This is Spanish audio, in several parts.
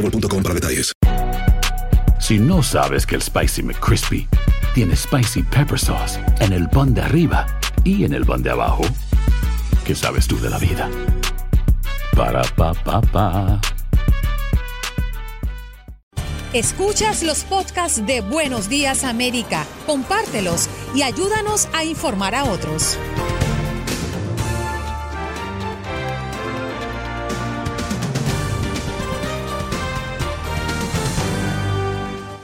boostmobile.com para detalles. Si no sabes que el Spicy McCrispy tiene Spicy Pepper Sauce en el pan de arriba y en el pan de abajo, ¿qué sabes tú de la vida? Para, pa, pa, pa. Escuchas los podcasts de Buenos Días América, compártelos y ayúdanos a informar a otros.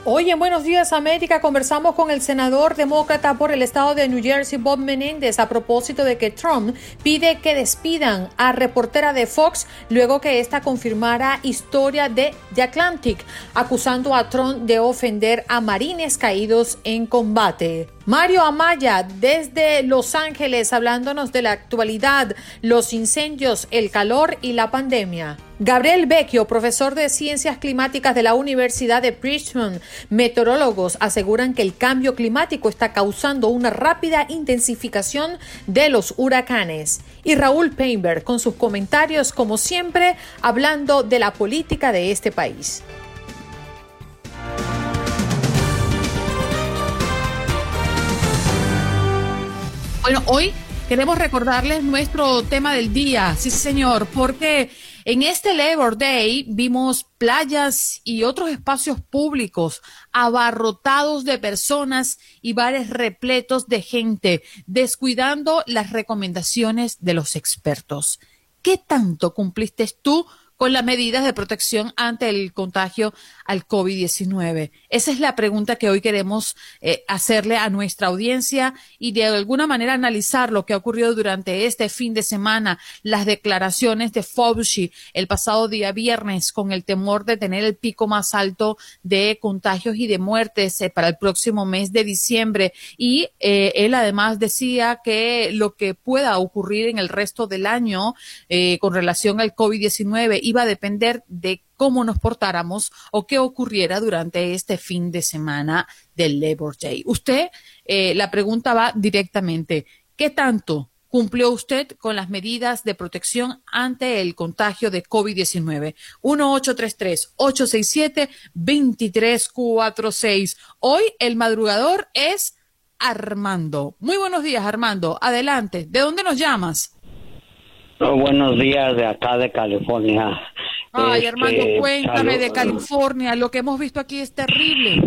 Hoy en Buenos Días América conversamos con el senador demócrata por el estado de New Jersey, Bob Menéndez, a propósito de que Trump pide que despidan a reportera de Fox luego que ésta confirmara historia de The Atlantic, acusando a Trump de ofender a marines caídos en combate. Mario Amaya, desde Los Ángeles, hablándonos de la actualidad, los incendios, el calor y la pandemia. Gabriel Vecchio, profesor de Ciencias Climáticas de la Universidad de Princeton. Meteorólogos aseguran que el cambio climático está causando una rápida intensificación de los huracanes. Y Raúl Painberg con sus comentarios, como siempre, hablando de la política de este país. Bueno, hoy queremos recordarles nuestro tema del día, sí señor, porque en este Labor Day vimos playas y otros espacios públicos abarrotados de personas y bares repletos de gente, descuidando las recomendaciones de los expertos. ¿Qué tanto cumpliste tú con las medidas de protección ante el contagio al COVID-19? Esa es la pregunta que hoy queremos eh, hacerle a nuestra audiencia y de alguna manera analizar lo que ha ocurrido durante este fin de semana, las declaraciones de Fauci el pasado día viernes con el temor de tener el pico más alto de contagios y de muertes eh, para el próximo mes de diciembre. Y eh, él además decía que lo que pueda ocurrir en el resto del año con relación al COVID-19 iba a depender de cómo nos portáramos o qué ocurriera durante este fin de semana del Labor Day. Usted, eh, la pregunta va directamente, ¿qué tanto cumplió usted con las medidas de protección ante el contagio de COVID-19? 1-833-867-2346. Hoy el madrugador es Armando. Muy buenos días, Armando. Adelante. ¿De dónde nos llamas? Buenos días de acá de California. Ay, Armando, este, cuéntame de California. Lo que hemos visto aquí es terrible.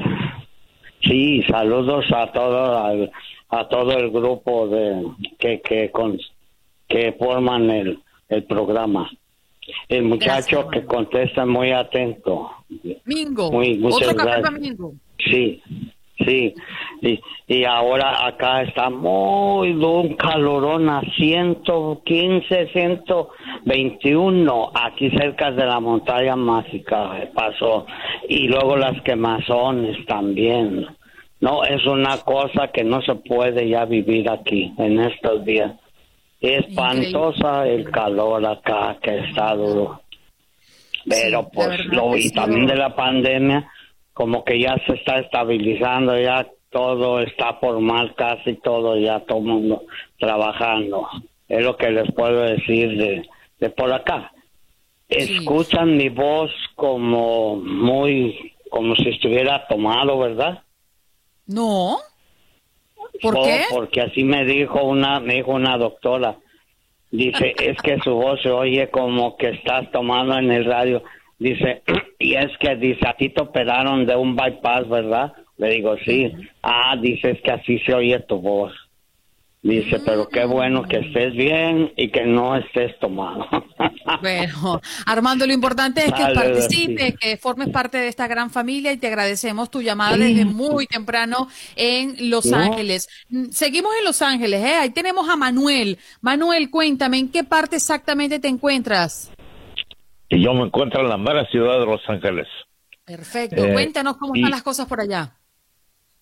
Sí, saludos a todo a todo el grupo de que que con, que forman el, el programa. El muchacho que contesta muy atento. Mingo. Muy, Otro café Mingo. Sí. Sí, y, y ahora acá está muy un calorón a 115, 121, aquí cerca de la montaña mágica pasó, y luego las quemazones también. No, es una cosa que no se puede ya vivir aquí en estos días. Espantosa el calor acá que está duro. Pero pues lo y también de la pandemia como que ya se está estabilizando, ya todo está formal, casi todo, ya todo el mundo trabajando. Es lo que les puedo decir de, de por acá. Escuchan mi voz como muy, como si estuviera tomado, ¿verdad? No. ¿Por qué? Porque así me dijo una, me dijo una doctora. Dice, es que su voz se oye como que estás tomando en el radio. Dice, y es que dice, a ti te operaron de un bypass, ¿verdad? Le digo, sí. Ah, dice, es que así se oye tu voz. Dice, pero qué bueno que estés bien y que no estés tomado. Bueno, Armando, lo importante es que participes, que formes parte de esta gran familia y te agradecemos tu llamada desde muy temprano en Los Ángeles. Mm, seguimos en Los Ángeles, ¿eh? Ahí tenemos a Manuel. Manuel, cuéntame, ¿en qué parte exactamente te encuentras? Y yo me encuentro en la mera ciudad de Los Ángeles. Perfecto, eh, cuéntanos cómo están las cosas por allá.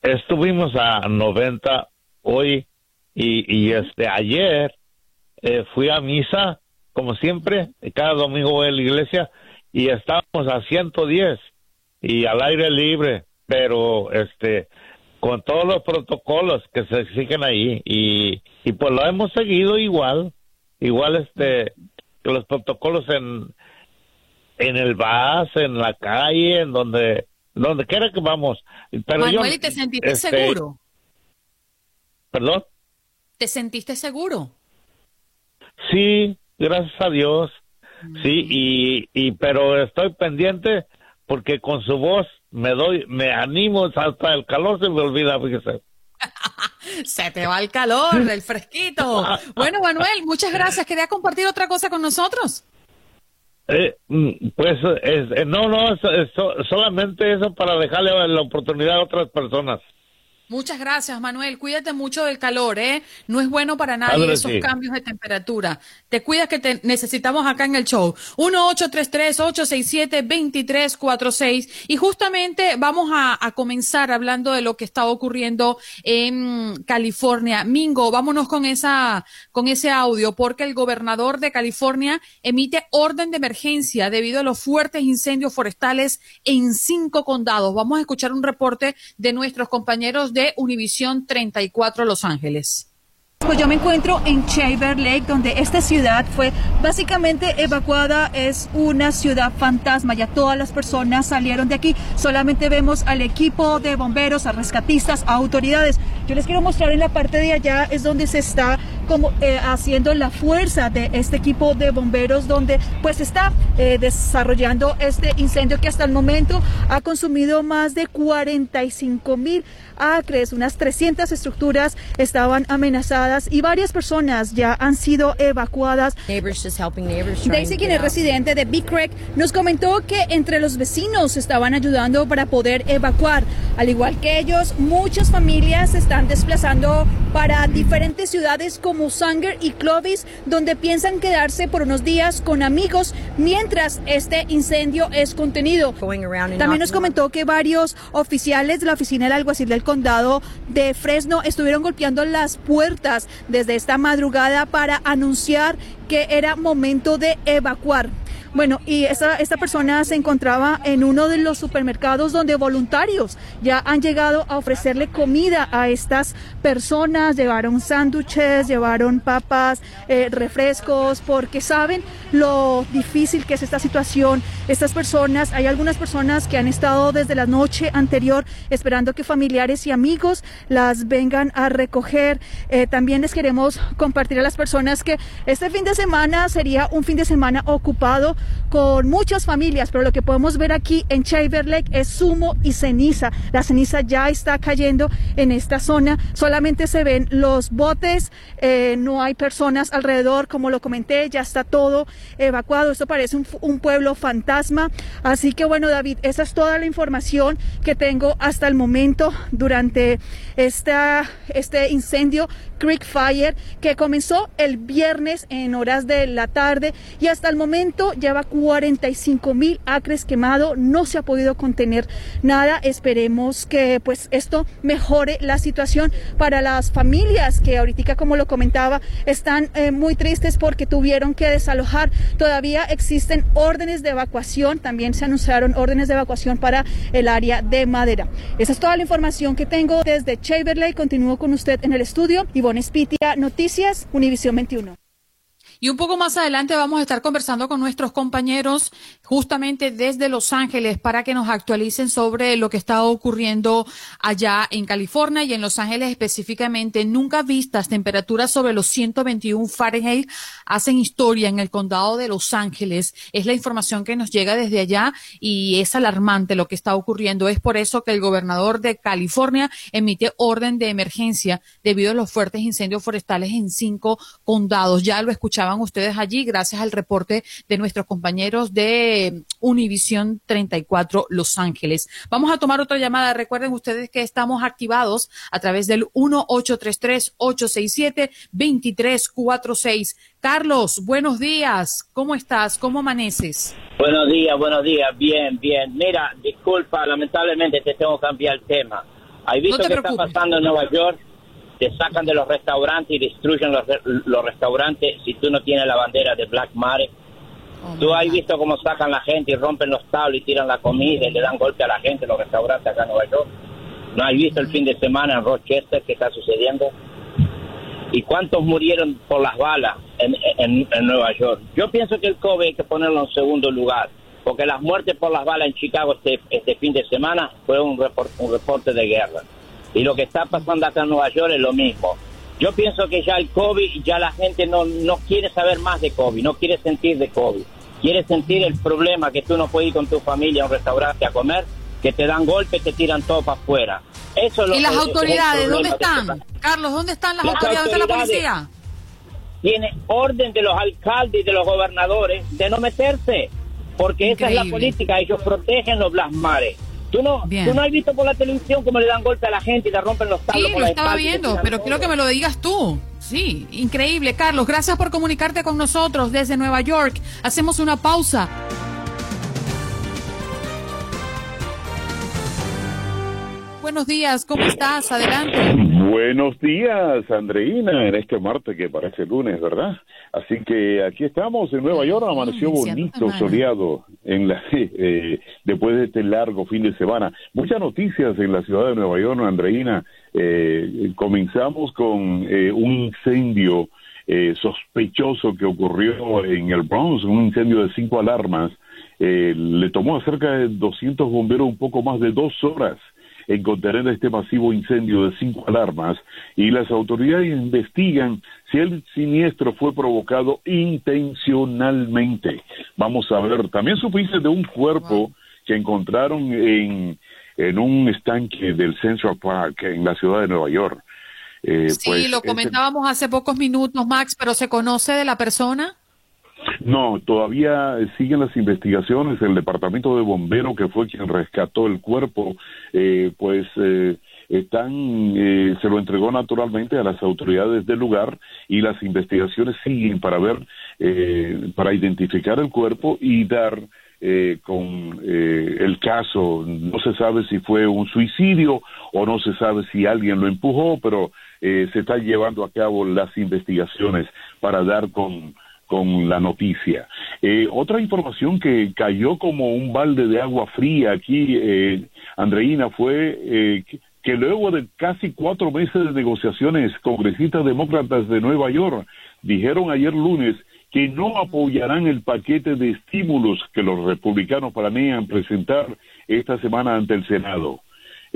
Estuvimos a 90 hoy y, y este ayer eh, fui a misa como siempre cada domingo voy a la iglesia y estábamos a 110 y al aire libre pero este con todos los protocolos que se exigen ahí y, y pues lo hemos seguido igual igual este los protocolos en en el bus en la calle en donde donde quiera que vamos pero Manuel, ¿te sentiste este, seguro? ¿Perdón? ¿Te sentiste seguro? Sí, gracias a Dios. Sí, y, y pero estoy pendiente porque con su voz me doy, me animo hasta el calor se me olvida, fíjese. se te va el calor, el fresquito. Bueno, Manuel, muchas gracias. ¿Quería compartir otra cosa con nosotros? Eh, mm, pues eh, no, no, solamente eso para dejarle la oportunidad a otras personas. Muchas gracias, Manuel. Cuídate mucho del calor, ¿eh? No es bueno para nadie esos cambios de temperatura. Te cuidas que te necesitamos acá en el show. 1-833-867-2346. Y justamente vamos a, a, comenzar hablando de lo que está ocurriendo en California. Mingo, vámonos con esa, con ese audio, porque el gobernador de California emite orden de emergencia debido a los fuertes incendios forestales en cinco condados. Vamos a escuchar un reporte de nuestros compañeros de Univisión 34 Los Ángeles. Pues yo me encuentro en Shaver Lake, donde esta ciudad fue básicamente evacuada. Es una ciudad fantasma. Ya todas las personas salieron de aquí. Solamente vemos al equipo de bomberos, a rescatistas, a autoridades. Yo les quiero mostrar en la parte de allá es donde se está como eh, haciendo la fuerza de este equipo de bomberos, donde pues está eh, desarrollando este incendio que hasta el momento ha consumido más de 45 mil acres, unas 300 estructuras estaban amenazadas y varias personas ya han sido evacuadas. Daisy, quien es residente de Big Creek, nos comentó que entre los vecinos estaban ayudando para poder evacuar. Al igual que ellos, muchas familias se están desplazando para diferentes ciudades como Sanger y Clovis, donde piensan quedarse por unos días con amigos mientras este incendio es contenido. También nos comentó que varios oficiales de la oficina del alguacil del condado de Fresno estuvieron golpeando las puertas desde esta madrugada para anunciar que era momento de evacuar. Bueno, y esta, esta persona se encontraba en uno de los supermercados donde voluntarios ya han llegado a ofrecerle comida a estas personas, llevaron sándwiches, llevaron papas, eh, refrescos, porque saben lo difícil que es esta situación. Estas personas, hay algunas personas que han estado desde la noche anterior esperando que familiares y amigos las vengan a recoger. Eh, también les queremos compartir a las personas que este fin de semana sería un fin de semana ocupado con muchas familias, pero lo que podemos ver aquí en Shaver Lake es humo y ceniza. La ceniza ya está cayendo en esta zona, solamente se ven los botes, eh, no hay personas alrededor, como lo comenté, ya está todo evacuado. Esto parece un, pueblo fantasma. Así que bueno, David, esa es toda la información que tengo hasta el momento durante esta, este incendio Creek Fire que comenzó el viernes en horas de la tarde y hasta el momento lleva 45 mil acres quemado, no se ha podido contener nada. Esperemos que pues esto mejore la situación para las familias que ahorita como lo comentaba están eh, muy tristes porque tuvieron que desalojar. Todavía existen órdenes de evacuación, también se anunciaron órdenes de evacuación para el área de madera. Esa es toda la información que tengo desde Chamberlain. Continúo con usted en el estudio. Ivonne Spitia, Noticias, Univisión 21. Y un poco más adelante vamos a estar conversando con nuestros compañeros justamente desde Los Ángeles para que nos actualicen sobre lo que está ocurriendo allá en California y en Los Ángeles específicamente. Nunca vistas temperaturas sobre los 121 Fahrenheit hacen historia en el condado de Los Ángeles. Es la información que nos llega desde allá y es alarmante lo que está ocurriendo. Es por eso que el gobernador de California emite orden de emergencia debido a los fuertes incendios forestales en cinco condados. Ya lo escuchaban ustedes allí gracias al reporte de nuestros compañeros de Univisión 34 Los Ángeles. Vamos a tomar otra llamada. Recuerden ustedes que estamos activados a través del 1-833-867-2346. Carlos, buenos días. ¿Cómo estás? ¿Cómo amaneces? Buenos días, buenos días. Bien, bien. Mira, disculpa, lamentablemente te tengo que cambiar el tema. ¿Has visto No te qué está preocupes. pasando en Nueva York? Te sacan de los restaurantes y destruyen los, re- los restaurantes si tú no tienes la bandera de Black Mare. Oh, ¿Tú has visto cómo sacan la gente y rompen los tablos y tiran la comida y le dan golpe a la gente en los restaurantes acá en Nueva York? ¿No has visto el fin de semana en Rochester qué está sucediendo? ¿Y cuántos murieron por las balas en, en- en Nueva York? Yo pienso que el COVID hay que ponerlo en segundo lugar, porque las muertes por las balas en Chicago este, este fin de semana fue un, repor- un reporte de guerra. Y lo que está pasando acá en Nueva York es lo mismo. Yo pienso que ya el COVID, ya la gente no, no quiere saber más de COVID, no quiere sentir de COVID. Quiere sentir el problema que tú no puedes ir con tu familia a un restaurante a comer, que te dan golpes, te tiran todo para afuera. Eso es lo ¿Y las autoridades dónde están? Carlos, ¿dónde están las Las autoridades de la autoridades. policía? tiene orden de los alcaldes y de los gobernadores de no meterse, porque esa es la política, ellos protegen los blasmares. ¿Tú no, Bien. tú no has visto por la televisión cómo le dan golpe a la gente y le rompen los tablos Sí, por lo estaba viendo, pero quiero que me lo digas tú. Sí, increíble. Carlos, gracias por comunicarte con nosotros desde Nueva York. Hacemos una pausa. Buenos días, ¿cómo estás? Adelante. Buenos días, Andreina, en este martes que parece lunes, ¿verdad? Así que aquí estamos en Nueva York, amaneció iniciando bonito, soleado, en la, eh, después de este largo fin de semana. Muchas noticias en la ciudad de Nueva York, Andreina. Eh, comenzamos con eh, un incendio eh, sospechoso que ocurrió en el Bronx, un incendio de cinco alarmas. Eh, le tomó a cerca de 200 bomberos un poco más de dos horas en contener este masivo incendio de cinco alarmas y las autoridades investigan si el siniestro fue provocado intencionalmente. Vamos a ver, también supiste de un cuerpo que encontraron en, en un estanque del Central Park en la ciudad de Nueva York. Eh, Sí, pues, lo este- comentábamos hace pocos minutos, Max, pero ¿se conoce de la persona? No, todavía siguen las investigaciones. El departamento de bomberos, que fue quien rescató el cuerpo, eh, pues eh, están, eh, se lo entregó naturalmente a las autoridades del lugar y las investigaciones siguen para ver, eh, para identificar el cuerpo y dar eh, con eh, el caso. No se sabe si fue un suicidio o no se sabe si alguien lo empujó, pero eh, se están llevando a cabo las investigaciones para dar con con la noticia. Eh, otra información que cayó como un balde de agua fría aquí, eh, Andreina, fue eh, que, luego de casi cuatro meses de negociaciones, congresistas demócratas de Nueva York dijeron ayer lunes que no apoyarán el paquete de estímulos que los republicanos planean presentar esta semana ante el Senado.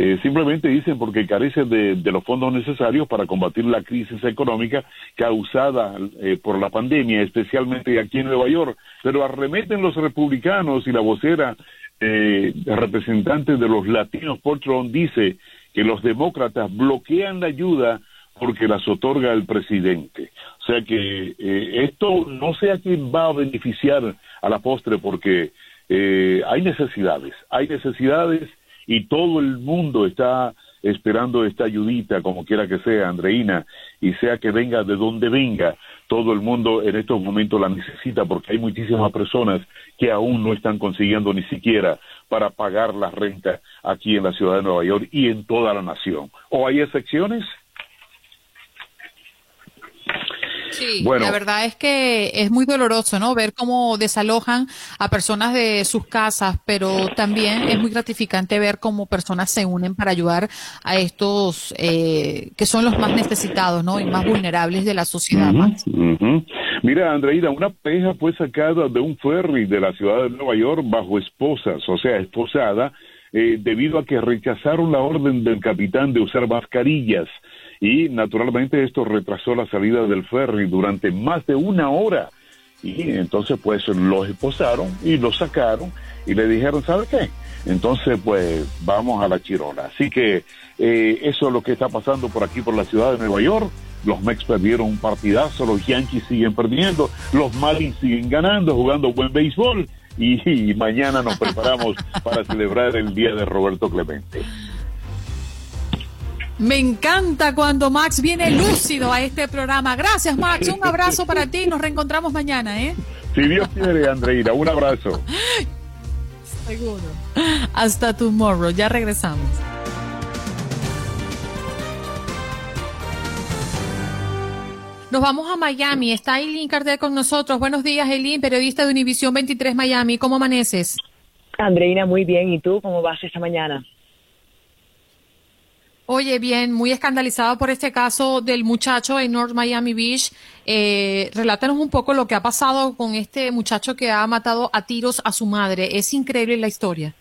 Eh, simplemente dicen porque carece de, de los fondos necesarios para combatir la crisis económica causada eh, por la pandemia, especialmente aquí en Nueva York. Pero arremeten los republicanos y la vocera eh, representante de los latinos, Trump, dice que los demócratas bloquean la ayuda porque las otorga el presidente. O sea que eh, esto no sé a quién va a beneficiar a la postre porque eh, hay necesidades, hay necesidades y todo el mundo está esperando esta ayudita, como quiera que sea, Andreina, y sea que venga de donde venga, todo el mundo en estos momentos la necesita porque hay muchísimas personas que aún no están consiguiendo ni siquiera para pagar la renta aquí en la ciudad de Nueva York y en toda la nación. ¿O hay excepciones? Sí, Bueno. la verdad es que es muy doloroso, ¿no? Ver cómo desalojan a personas de sus casas, pero también es muy gratificante ver cómo personas se unen para ayudar a estos eh, que son los más necesitados, ¿no? Y más vulnerables de la sociedad. Max. Ujú. Mira, Andreina, una pareja fue sacada de un ferry de la ciudad de Nueva York bajo esposas, o sea, esposada, eh, debido a que rechazaron la orden del capitán de usar mascarillas. Y naturalmente esto retrasó la salida del ferry durante más de una hora. Y entonces pues los esposaron y los sacaron y le dijeron, ¿sabe qué? Entonces pues vamos a la chirola. Así que eh, eso es lo que está pasando por aquí, por la ciudad de Nueva York. Los Mex perdieron un partidazo, los Yankees siguen perdiendo, los Marlins siguen ganando, jugando buen béisbol y, mañana nos preparamos para celebrar el día de Roberto Clemente. Me encanta cuando Max viene lúcido a este programa. Gracias, Max. Un abrazo para ti. Nos reencontramos mañana, ¿eh? Si Dios quiere, Andreina. Un abrazo. Seguro. Hasta tomorrow. Ya regresamos. Nos vamos a Miami. Está Eileen Cardel con nosotros. Buenos días, Eileen, periodista de Univisión 23 Miami. ¿Cómo amaneces? Andreina, muy bien. ¿Y tú cómo vas esta mañana? Oye, bien, muy escandalizado por este caso del muchacho en North Miami Beach. Eh, relátanos un poco lo que ha pasado con este muchacho que ha matado a tiros a su madre. Es increíble la historia.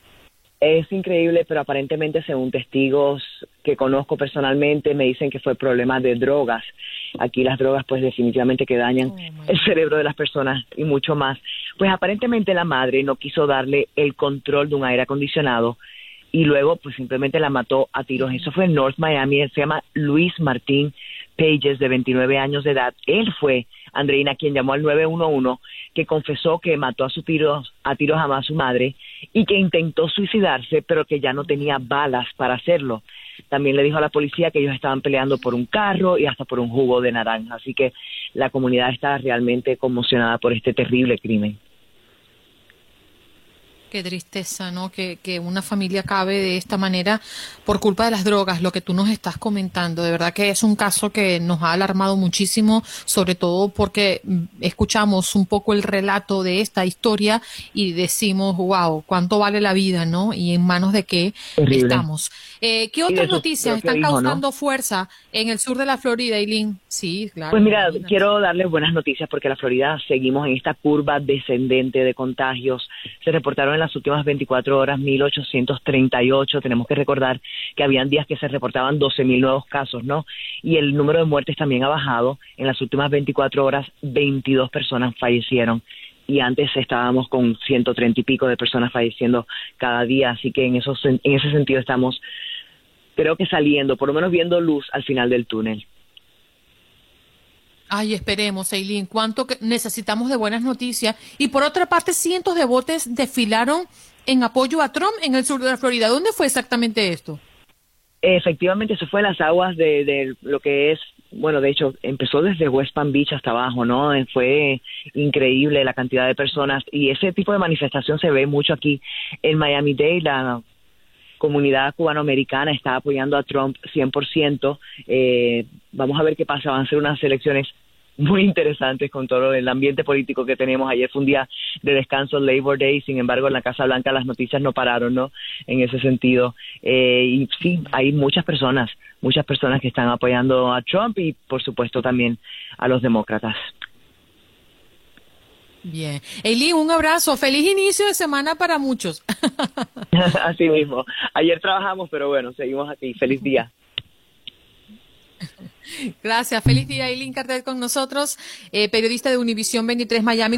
Es increíble, pero aparentemente, según testigos que conozco personalmente, me dicen que fue problema de drogas. Aquí las drogas, pues, definitivamente que dañan oh, el cerebro de las personas y mucho más. Pues, aparentemente, la madre no quiso darle el control de un aire acondicionado y luego, pues, simplemente la mató a tiros. Eso fue en North Miami. Él se llama Luis Martín Pages, de 29 años de edad. Él fue, Andreina, quien llamó al 911, que confesó que mató a, su tiros, a tiros a su madre y que intentó suicidarse, pero que ya no tenía balas para hacerlo. También le dijo a la policía que ellos estaban peleando por un carro y hasta por un jugo de naranja. Así que la comunidad está realmente conmocionada por este terrible crimen. Qué tristeza, ¿no? Que, que, una familia acabe de esta manera por culpa de las drogas, lo que tú nos estás comentando. De verdad que es un caso que nos ha alarmado muchísimo, sobre todo porque escuchamos un poco el relato de esta historia y decimos, wow, cuánto vale la vida, ¿no? Y en manos de qué estamos. Eh, ¿Qué otras noticias están causando fuerza en el sur de la Florida, Eileen? Sí, claro. Pues mira, quiero darles buenas noticias porque la Florida seguimos en esta curva descendente de contagios. Se reportaron en las últimas 24 horas 1.838. Tenemos que recordar que habían días que se reportaban 12.000 nuevos casos, ¿no? Y el número de muertes también ha bajado. En las últimas 24 horas, 22 personas fallecieron y antes estábamos con 130 y pico de personas falleciendo cada día, así que en, esos, en ese sentido estamos, creo que saliendo, por lo menos viendo luz al final del túnel. Ay, esperemos, Eileen, cuánto necesitamos de buenas noticias. Y por otra parte, cientos de botes desfilaron en apoyo a Trump en el sur de la Florida. ¿Dónde fue exactamente esto? Efectivamente, eso fue en las aguas de, de lo que es, bueno, de hecho, empezó desde West Palm Beach hasta abajo, ¿no? Fue increíble la cantidad de personas y ese tipo de manifestación se ve mucho aquí en Miami-Dade. La comunidad cubanoamericana está apoyando a Trump 100%. Eh, vamos a ver qué pasa. Van a ser unas elecciones muy interesantes con todo el ambiente político que tenemos. Ayer fue un día de descanso, Labor Day, sin embargo en la Casa Blanca las noticias no pararon, ¿no? En ese sentido. Eh, y sí, hay muchas personas, muchas personas que están apoyando a Trump y por supuesto también a los demócratas. Bien. Eileen, un abrazo. Feliz inicio de semana para muchos. Así mismo. Ayer trabajamos, pero bueno, seguimos aquí. Feliz día. Gracias. Feliz día, Eileen Cartel con nosotros, eh, periodista de Univisión 23 Miami.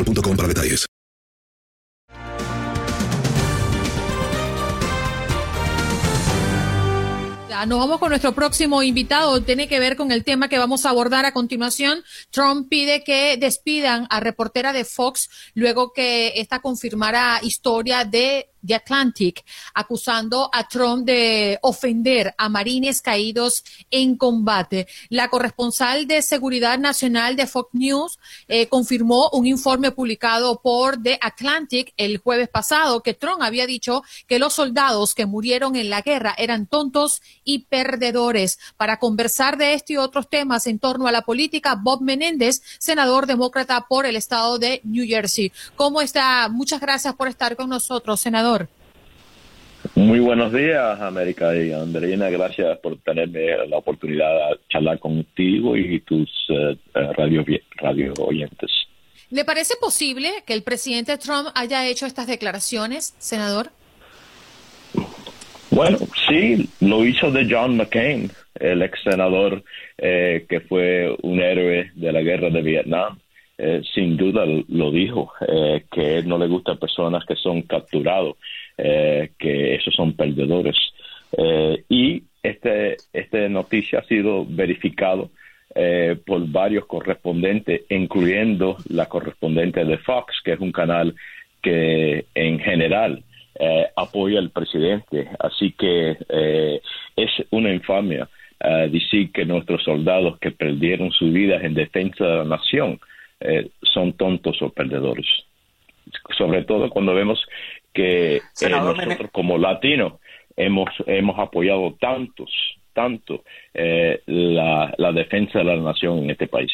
boostmobile para detalles. Nos vamos con nuestro próximo invitado. Tiene que ver con el tema que vamos a abordar a continuación. Trump pide que despidan a reportera de Fox luego que esta confirmara historia de The Atlantic, acusando a Trump de ofender a marines caídos en combate. La corresponsal de Seguridad Nacional de Fox News eh, confirmó un informe publicado por The Atlantic el jueves pasado que Trump había dicho que los soldados que murieron en la guerra eran tontos y perdedores. Para conversar de este y otros temas en torno a la política, Bob Menéndez, senador demócrata por el estado de New Jersey. ¿Cómo está? Muchas gracias por estar con nosotros, senador. Muy buenos días, América y Andreina. Gracias por tenerme la oportunidad de charlar contigo y tus eh, radio, radio oyentes. ¿Le parece posible que el presidente Trump haya hecho estas declaraciones, senador? Bueno, sí, lo hizo de John McCain, el ex senador eh, que fue un héroe de la guerra de Vietnam. Eh, sin duda lo dijo, eh, que él no le gusta personas que son capturados, que esos son perdedores. y este, esta noticia ha sido verificado por varios correspondentes, incluyendo la correspondente de Fox, que es un canal que en general eh, apoya al presidente. Así que eh, es una infamia eh, decir que nuestros soldados que perdieron su vida en defensa de la nación son tontos o perdedores. Sobre todo cuando vemos que nosotros como latinos hemos, hemos apoyado tantos, tanto la, la defensa de la nación en este país.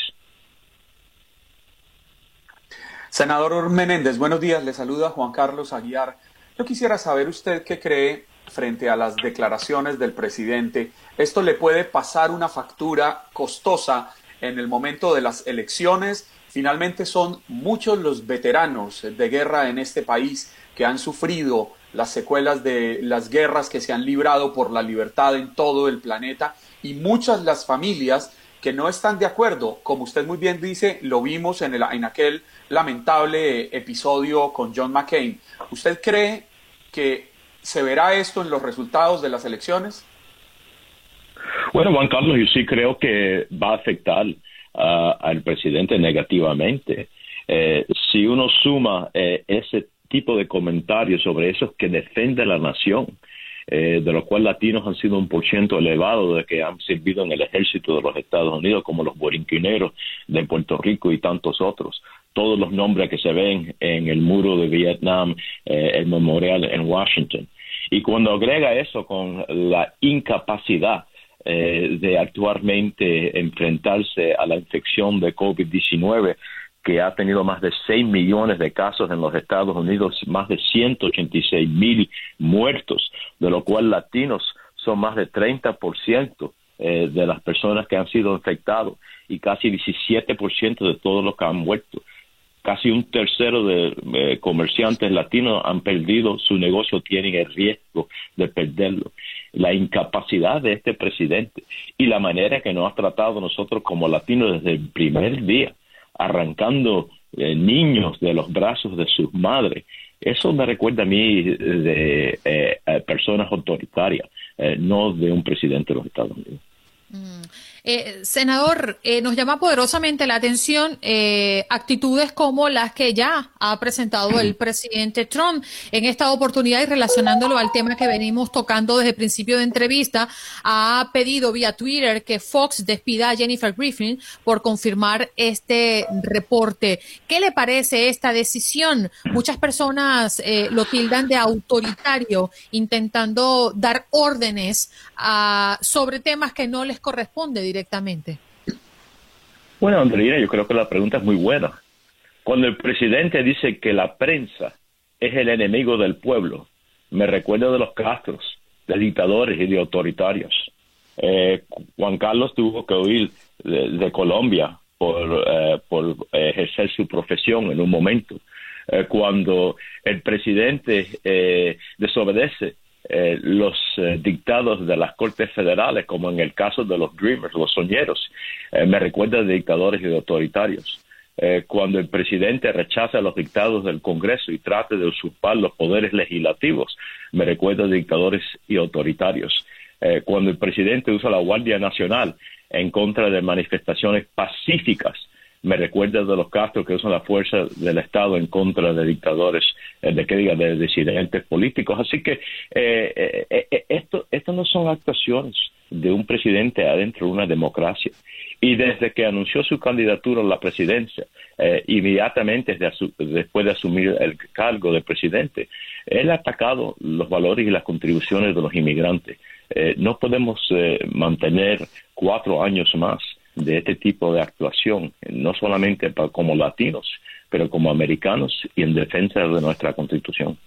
Senador Menéndez, buenos días. Le saluda Juan Carlos Aguiar. Yo quisiera saber usted qué cree frente a las declaraciones del presidente. ¿Esto le puede pasar una factura costosa en el momento de las elecciones? Finalmente son muchos los veteranos de guerra en este país que han sufrido las secuelas de las guerras que se han librado por la libertad en todo el planeta y muchas las familias que no están de acuerdo. Como usted muy bien dice, lo vimos en, el, en aquel lamentable episodio con John McCain. ¿Usted cree que se verá esto en los resultados de las elecciones? Bueno, Juan Carlos, yo sí creo que va a afectar ah, al presidente negativamente. Eh, si uno suma eh, ese tipo de comentarios sobre esos que defienden la nación, eh, de los cuales latinos han sido un por ciento elevado de que han servido en el ejército de los Estados Unidos, como los borinquineros de Puerto Rico y tantos otros. Todos los nombres que se ven en el muro de Vietnam, eh, el memorial en Washington. Y cuando agrega eso con la incapacidad eh, de actualmente enfrentarse a la infección de COVID-19, que ha tenido más de 6 millones de casos en los Estados Unidos, más de 186 mil muertos, de lo cual latinos son más de 30% eh, de las personas que han sido infectados y casi 17% de todos los que han muerto. Casi un tercero de eh, comerciantes latinos han perdido su negocio, tienen el riesgo de perderlo. La incapacidad de este presidente y la manera que nos ha tratado nosotros como latinos desde el primer día arrancando eh, niños de los brazos de sus madres. Eso me recuerda a mí de eh, personas autoritarias, eh, no de un presidente de los Estados Unidos. Mm. Eh, senador, eh, nos llama poderosamente la atención eh, actitudes como las que ya ha presentado el presidente Trump en esta oportunidad y relacionándolo al tema que venimos tocando desde el principio de entrevista, ha pedido vía Twitter que Fox despida a Jennifer Griffin por confirmar este reporte. ¿Qué le parece esta decisión? Muchas personas lo tildan de autoritario, intentando dar órdenes a, sobre temas que no les corresponde directamente? Bueno, Andreina, yo creo que la pregunta es muy buena. Cuando el presidente dice que la prensa es el enemigo del pueblo, me recuerdo de los Castros, de dictadores y de autoritarios. Eh, Juan Carlos tuvo que huir de, Colombia por, eh, por ejercer su profesión en un momento. Eh, cuando el presidente desobedece eh, los eh, dictados de las cortes federales, como en el caso de los Dreamers, los soñeros. Eh, me recuerda de dictadores y autoritarios. cuando el presidente rechaza los dictados del Congreso y trate de usurpar los poderes legislativos, me recuerda de dictadores y autoritarios. cuando el presidente usa la Guardia Nacional en contra de manifestaciones pacíficas me recuerda de los Castro que usan la fuerza del Estado en contra de dictadores, eh, de que diga, de disidentes políticos. Así que eh, eh, esto, esto no son actuaciones de un presidente adentro de una democracia. Y desde que anunció su candidatura a la presidencia, inmediatamente después de asumir el cargo de presidente, él ha atacado los valores y las contribuciones de los inmigrantes. no podemos mantener cuatro años más de este tipo de actuación, no solamente como latinos, pero como americanos y en defensa de nuestra constitución.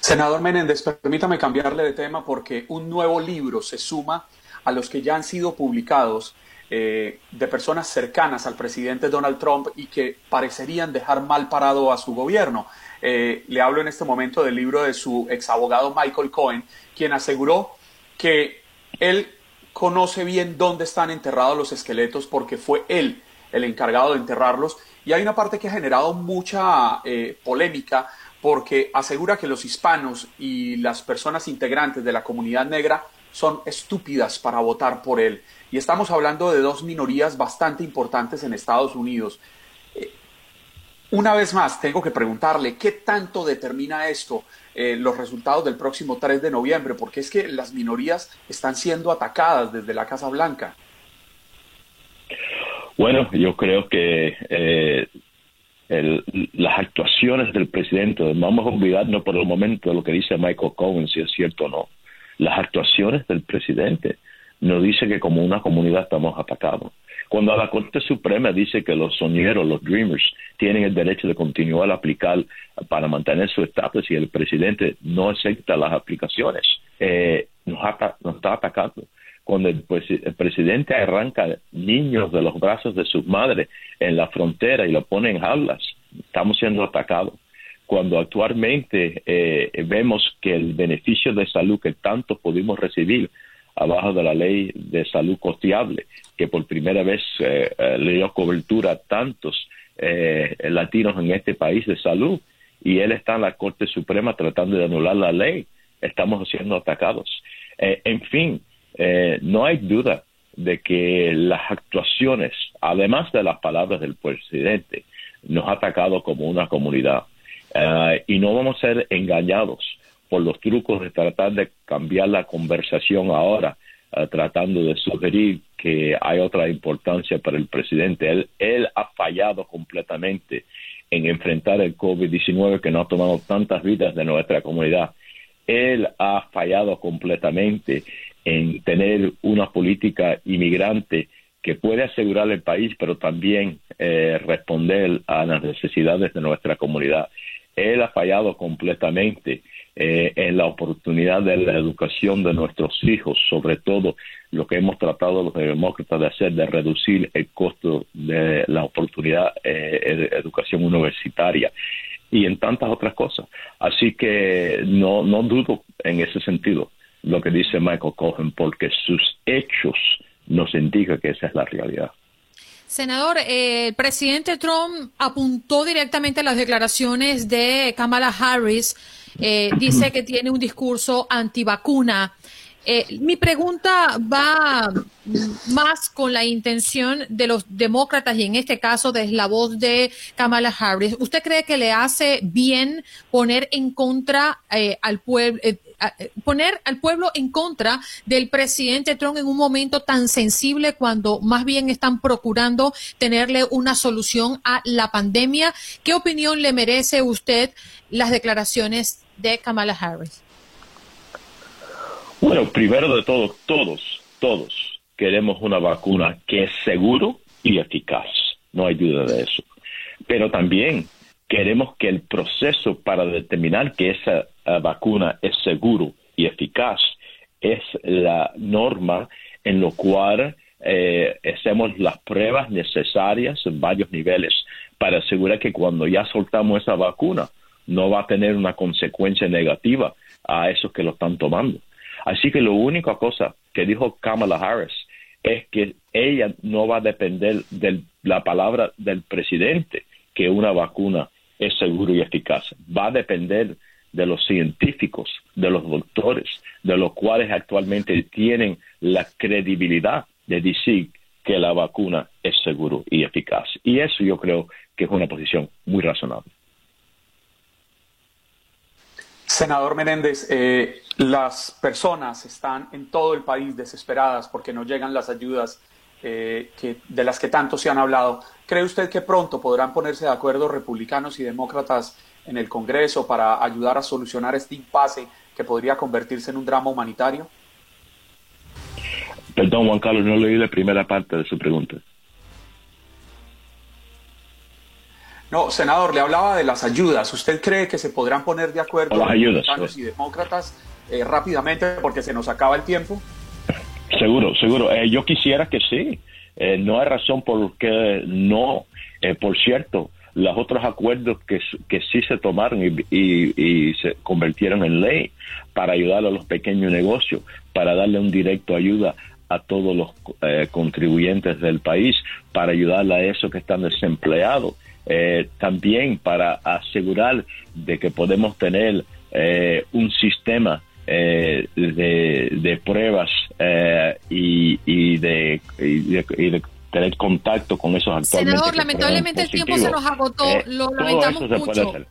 Senador Menéndez, permítame cambiarle de tema porque un nuevo libro se suma a los que ya han sido publicados eh, de personas cercanas al presidente Donald Trump y que parecerían dejar mal parado a su gobierno. Eh, le hablo en este momento del libro de su exabogado Michael Cohen, quien aseguró que él conoce bien dónde están enterrados los esqueletos porque fue él el encargado de enterrarlos. Y hay una parte que ha generado mucha eh, polémica porque asegura que los hispanos y las personas integrantes de la comunidad negra son estúpidas para votar por él. Y estamos hablando de dos minorías bastante importantes en Estados Unidos. Una vez más, tengo que preguntarle, ¿qué tanto determina esto eh, los resultados del próximo 3 de noviembre, porque es que las minorías están siendo atacadas desde la Casa Blanca. Bueno, yo creo que eh, las actuaciones del presidente, vamos a olvidarnos por el momento de lo que dice Michael Cohen, si es cierto o no. Las actuaciones del presidente nos dice que como una comunidad estamos atacados. Cuando la Corte Suprema dice que los soñeros, los dreamers, tienen el derecho de continuar a aplicar para mantener su estatus y el presidente no acepta las aplicaciones, eh, nos, está atacando. Cuando el, presidente arranca niños de los brazos de sus madres en la frontera y lo pone en jaulas, estamos siendo atacados cuando actualmente eh, vemos que el beneficio de salud que tanto pudimos recibir abajo de la ley de salud costeable, que por primera vez eh, eh, le dio cobertura a tantos eh, latinos en este país de salud, y él está en la Corte Suprema tratando de anular la ley. Estamos siendo atacados. en fin, no hay duda de que las actuaciones, además de las palabras del presidente, nos ha atacado como una comunidad. y no vamos a ser engañados por los trucos de tratar de cambiar la conversación ahora, eh, tratando de sugerir que hay otra importancia para el presidente. Él, él ha fallado completamente en enfrentar el COVID-19 que no ha tomado tantas vidas de nuestra comunidad. Él ha fallado completamente en tener una política inmigrante que puede asegurar el país, pero también eh, responder a las necesidades de nuestra comunidad. Él ha fallado completamente eh, en la oportunidad de la educación de nuestros hijos, sobre todo lo que hemos tratado los demócratas de hacer, de reducir el costo de la oportunidad eh, de educación universitaria y en tantas otras cosas. Así que no, no dudo en ese sentido lo que dice Michael Cohen, porque sus hechos nos indican que esa es la realidad. Senador, eh, el presidente Trump apuntó directamente a las declaraciones de Kamala Harris eh, dice que tiene un discurso antivacuna. Eh, mi pregunta va más con la intención de los demócratas y en este caso desde la voz de Kamala Harris. ¿Usted cree que le hace bien poner en contra eh, al pueblo, poner al pueblo en contra del presidente Trump en un momento tan sensible cuando más bien están procurando tenerle una solución a la pandemia? ¿Qué opinión le merece usted las declaraciones de Kamala Harris? Bueno, primero de todo, todos, todos queremos una vacuna que es seguro y eficaz. No hay duda de eso. Pero también queremos que el proceso para determinar que esa eh, vacuna es seguro y eficaz es la norma en lo cual eh, hacemos las pruebas necesarias en varios niveles para asegurar que cuando ya soltamos esa vacuna, no va a tener una consecuencia negativa a esos que lo están tomando. Así que la única cosa que dijo Kamala Harris es que ella no va a depender de la palabra del presidente que una vacuna es segura y eficaz. Va a depender de los científicos, de los doctores, de los cuales actualmente tienen la credibilidad de decir que la vacuna es seguro y eficaz. Y eso yo creo que es una posición muy razonable. Senador Menéndez, eh, las personas están en todo el país desesperadas porque no llegan las ayudas eh, de las que tanto se han hablado. ¿Cree usted que pronto podrán ponerse de acuerdo republicanos y demócratas en el Congreso para ayudar a solucionar este impasse que podría convertirse en un drama humanitario? Perdón, Juan Carlos, no leí la primera parte de su pregunta. No, senador, le hablaba de las ayudas. ¿Usted cree que se podrán poner de acuerdo las ayudas, republicanos y demócratas eh, rápidamente porque se nos acaba el tiempo? Seguro, seguro. Eh, yo quisiera que sí. Eh, no hay razón por qué no. por cierto, los otros acuerdos que, que sí se tomaron y, y, se convirtieron en ley para ayudar a los pequeños negocios, para darle un directo ayuda a todos los contribuyentes del país, para ayudar a esos que están desempleados eh, también para asegurar de que podemos tener eh, un sistema eh, de, pruebas y, de, tener contacto con esos actores. Senador, lamentablemente el tiempo se nos agotó, lo lamentamos mucho.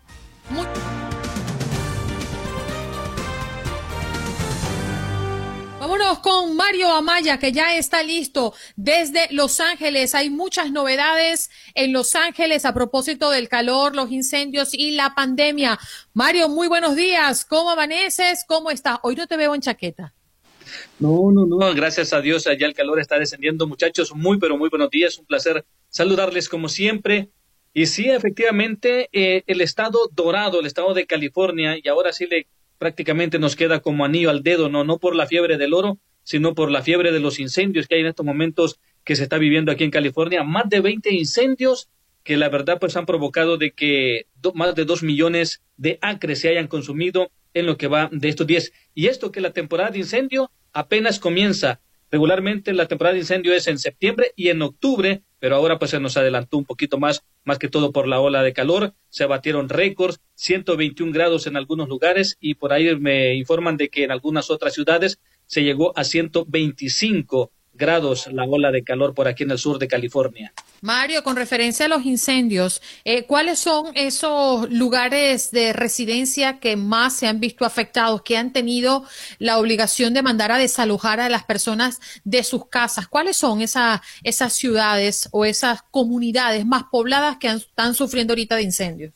Vámonos con Mario Amaya, que ya está listo desde Los Ángeles. Hay muchas novedades en Los Ángeles a propósito del calor, los incendios y la pandemia. Mario, muy buenos días. ¿Cómo amaneces? ¿Cómo estás? Hoy no te veo en chaqueta. No, no, no, gracias a Dios, allá el calor está descendiendo. Muchachos, muy, pero muy buenos días. Un placer saludarles como siempre. Y sí, efectivamente, eh, el estado dorado, el estado de California, y ahora sí le prácticamente nos queda como anillo al dedo, no, no por la fiebre del oro, sino por la fiebre de los incendios que hay en estos momentos que se está viviendo aquí en California. Más de 20 incendios que la verdad pues han provocado de que más de dos millones de acres se hayan consumido en lo que va de estos días. Y esto que la temporada de incendio apenas comienza. Regularmente la temporada de incendio es en septiembre y en octubre, pero ahora pues se nos adelantó un poquito más, más que todo por la ola de calor. Se batieron récords, 121 grados en algunos lugares y por ahí me informan de que en algunas otras ciudades se llegó a 125 grados la ola de calor por aquí en el sur de California. Mario, con referencia a los incendios, eh, ¿cuáles son esos lugares de residencia que más se han visto afectados, que han tenido la obligación de mandar a desalojar a las personas de sus casas? ¿Cuáles son esas ciudades o esas comunidades más pobladas que están sufriendo ahorita de incendios?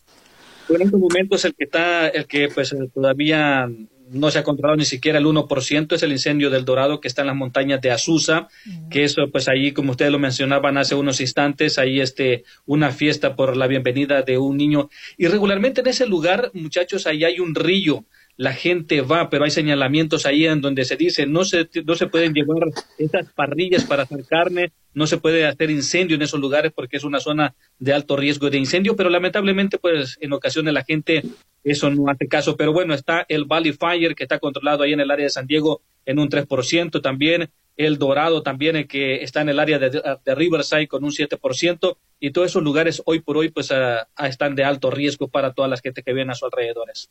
En estos momentos el que está, el que pues todavía no se ha controlado ni siquiera el 1%, es el incendio del Dorado que está en las montañas de Azusa, que eso pues ahí, como ustedes lo mencionaban hace unos instantes, ahí este, una fiesta por la bienvenida de un niño. Y regularmente en ese lugar, muchachos, ahí hay un río, la gente va, pero hay señalamientos ahí en donde se dice no se, no se pueden llevar estas parrillas para hacer carne, no se puede hacer incendio en esos lugares porque es una zona de alto riesgo de incendio, pero lamentablemente pues en ocasiones la gente eso no hace caso, pero bueno, está el Valley Fire que está controlado ahí en el área de San Diego en un 3%, también el Dorado también el que está en el área de, Riverside con un 7% y todos esos lugares hoy por hoy pues están de alto riesgo para todas las gente que vienen a sus alrededores.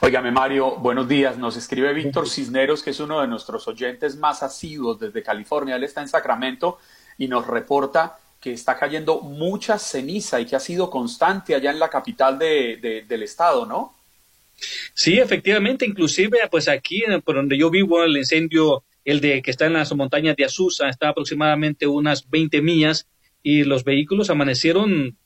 Óigame Mario, buenos días. Nos escribe Víctor Cisneros, que es uno de nuestros oyentes más asiduos desde California. Él está en Sacramento y nos reporta que está cayendo mucha ceniza y que ha sido constante allá en la capital del estado, ¿no? Sí, efectivamente, inclusive pues aquí por donde yo vivo el incendio, el de que está en las montañas de Azusa, está aproximadamente unas 20 millas y los vehículos amanecieron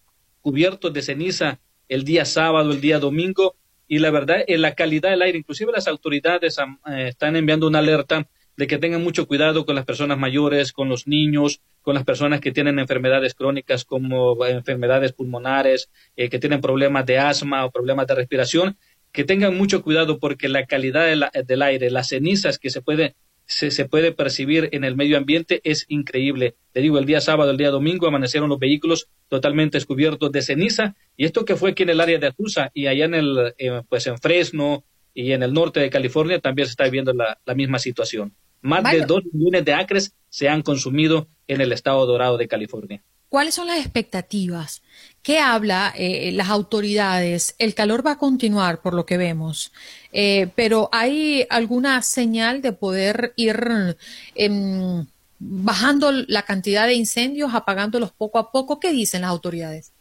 cubiertos de ceniza el día sábado, el día domingo y la verdad, en la calidad del aire, inclusive las autoridades eh, están enviando una alerta de que tengan mucho cuidado con las personas mayores, con los niños, con las personas que tienen enfermedades crónicas como enfermedades pulmonares, eh, que tienen problemas de asma o problemas de respiración, que tengan mucho cuidado porque la calidad del aire, las cenizas que se puede, se, puede percibir en el medio ambiente es increíble. Te digo, el día sábado, el día domingo amanecieron los vehículos totalmente descubiertos de ceniza y esto que fue aquí en el área de Azusa y allá en el, eh, pues en Fresno y en el norte de California también se está viviendo la misma situación. Más de dos millones de acres se han consumido en el estado dorado de California. ¿Cuáles son las expectativas? ¿Qué habla eh, las autoridades? El calor va a continuar, por lo que vemos, eh, pero ¿hay alguna señal de poder ir em, bajando la cantidad de incendios, apagándolos poco a poco. ¿Qué dicen las autoridades?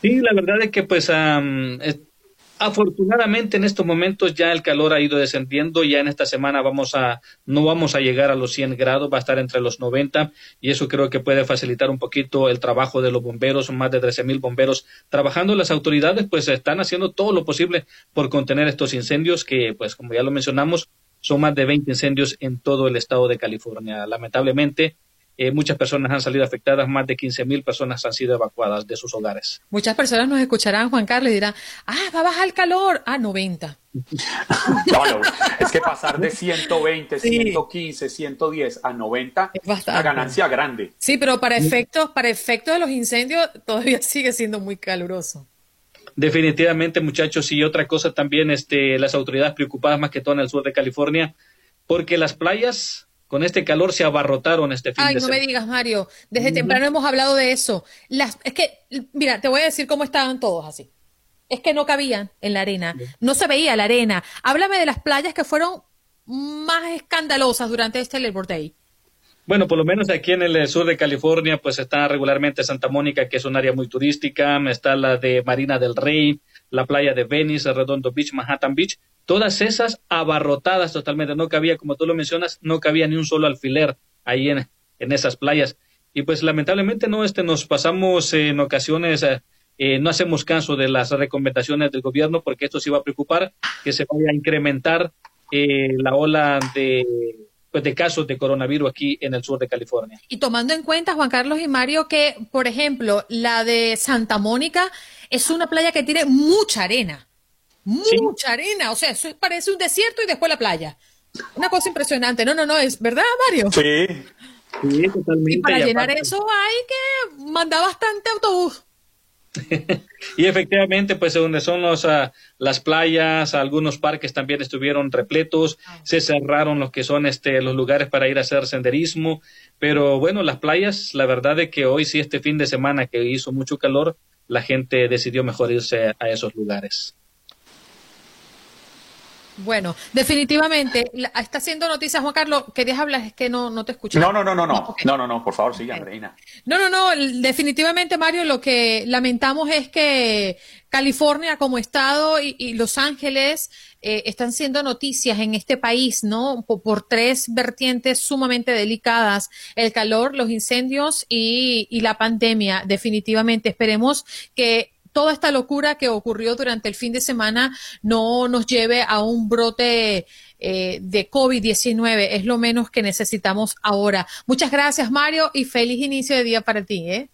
Sí, la verdad es que pues Afortunadamente en estos momentos ya el calor ha ido descendiendo, ya en esta semana vamos a, no vamos a llegar a los 100 grados, va a estar entre los 90 y eso creo que puede facilitar un poquito el trabajo de los bomberos, más de 13 mil bomberos trabajando. Las autoridades pues están haciendo todo lo posible por contener estos incendios que pues como ya lo mencionamos son más de 20 incendios en todo el estado de California. Lamentablemente eh, muchas personas han salido afectadas, más de 15 mil personas han sido evacuadas de sus hogares. Muchas personas nos escucharán, Juan Carlos, y dirán, ah, va a bajar el calor, ah, 90. no, es que pasar de 120, 115, 110 a 90 es una ganancia grande. Sí, pero para efectos, para efectos de los incendios todavía sigue siendo muy caluroso. Definitivamente, muchachos, y otra cosa también, este, las autoridades preocupadas más que todo en el sur de California, porque las playas con este calor se abarrotaron este fin Ay, de no me digas, Mario. Desde temprano hemos hablado de eso. Las, es que, mira, te voy a decir cómo estaban todos así. Es que no cabían en la arena. No se veía la arena. Háblame de las playas que fueron más escandalosas durante este Labor Day. Bueno, por lo menos aquí en el sur de California, pues está regularmente Santa Mónica, que es un área muy turística, está la de Marina del Rey, la playa de Venice, Redondo Beach, Manhattan Beach, todas esas abarrotadas totalmente, no cabía, como tú lo mencionas, no cabía ni un solo alfiler ahí en, en esas playas. Y pues lamentablemente no, este, nos pasamos en ocasiones, eh, eh, no hacemos caso de las recomendaciones del gobierno porque esto sí va a preocupar, que se vaya a incrementar eh, la ola de pues, de casos de coronavirus aquí en el sur de California. Y tomando en cuenta, Juan Carlos y Mario, que, por ejemplo, la de Santa Mónica es una playa que tiene mucha arena mucha arena, o sea, eso parece un desierto y después la playa. Una cosa impresionante. No, no, no, es verdad, Mario. Sí. Sí, totalmente. Y para llenar eso hay que mandar bastante autobús. y efectivamente, pues donde son los, ah, las playas, algunos parques también estuvieron repletos, ah. se cerraron los que son este, los lugares para ir a hacer senderismo, pero bueno, las playas, la verdad es que hoy sí, este fin de semana que hizo mucho calor, la gente decidió mejor irse a esos lugares. Bueno, definitivamente está haciendo noticias, Juan Carlos. ¿Querías hablar? Es que no, no te escuché. No, no, no, no, no, no, no, no, por favor, sigue, Andreina. No, no, no, definitivamente, Mario, lo que lamentamos es que California como estado y, Los Ángeles eh, están siendo noticias en este país, ¿no? Por, por, tres vertientes sumamente delicadas, el calor, los incendios y, y la pandemia. Definitivamente, esperemos que toda esta locura que ocurrió durante el fin de semana no nos lleve a un brote eh, de COVID-19. Es lo menos que necesitamos ahora. Muchas gracias, Mario, y feliz inicio de día para ti. ¿eh?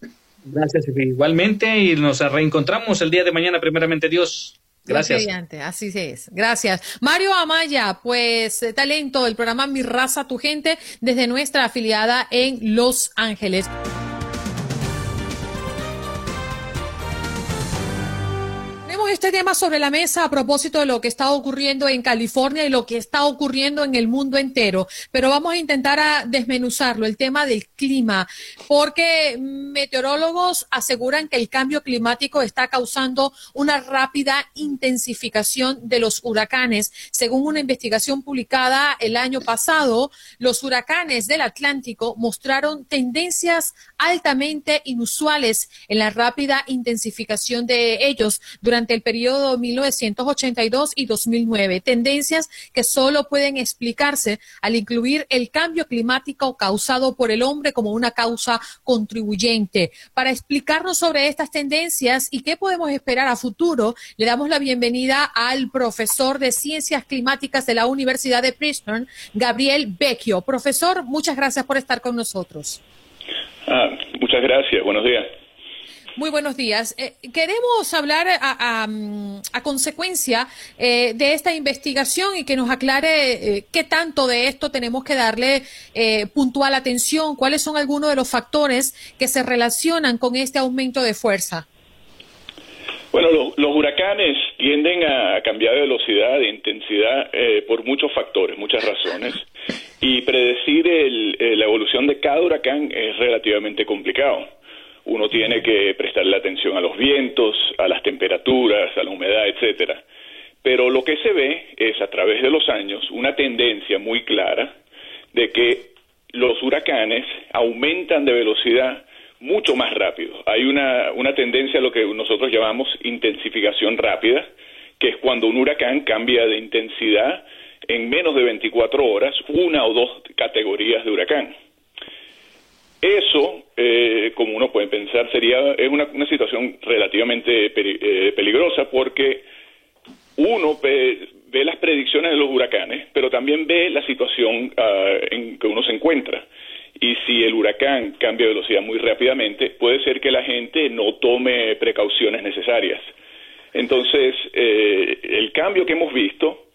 Gracias, igualmente, y nos reencontramos el día de mañana, primeramente Dios. Gracias. Así es. Gracias. Mario Amaya, pues eh, talento del programa Mi Raza, Tu Gente, desde nuestra afiliada en Los Ángeles. Este tema sobre la mesa a propósito de lo que está ocurriendo en California y lo que está ocurriendo en el mundo entero, pero vamos a intentar desmenuzarlo, el tema del clima, porque meteorólogos aseguran que el cambio climático está causando una rápida intensificación de los huracanes. Según una investigación publicada el año pasado, los huracanes del Atlántico mostraron tendencias altamente inusuales en la rápida intensificación de ellos durante el periodo 1982 y 2009, tendencias que solo pueden explicarse al incluir el cambio climático causado por el hombre como una causa contribuyente. Para explicarnos sobre estas tendencias y qué podemos esperar a futuro, le damos la bienvenida al profesor de Ciencias Climáticas de la Universidad de Princeton, Gabriel Vecchio. Profesor, muchas gracias por estar con nosotros. Ah, muchas gracias, buenos días. Muy buenos días. Eh, queremos hablar a, consecuencia eh, de esta investigación y que nos aclare eh, qué tanto de esto tenemos que darle puntual atención, cuáles son algunos de los factores que se relacionan con este aumento de fuerza. Bueno, los huracanes tienden a cambiar de velocidad, de intensidad por muchos factores, muchas razones. Y predecir la evolución de cada huracán es relativamente complicado uno tiene que prestarle atención a los vientos, a las temperaturas, a la humedad, etcétera. Pero lo que se ve es a través de los años una tendencia muy clara de que los huracanes aumentan de velocidad mucho más rápido. Hay una, una tendencia a lo que nosotros llamamos intensificación rápida, que es cuando un huracán cambia de intensidad en menos de 24 horas, una o dos categorías de huracán. Eso, eh, como uno puede pensar, sería es una, situación relativamente eh, peligrosa porque uno ve, las predicciones de los huracanes, pero también ve la situación ah, en que uno se encuentra. Y si el huracán cambia velocidad muy rápidamente, puede ser que la gente no tome precauciones necesarias. Entonces, eh, el cambio que hemos visto,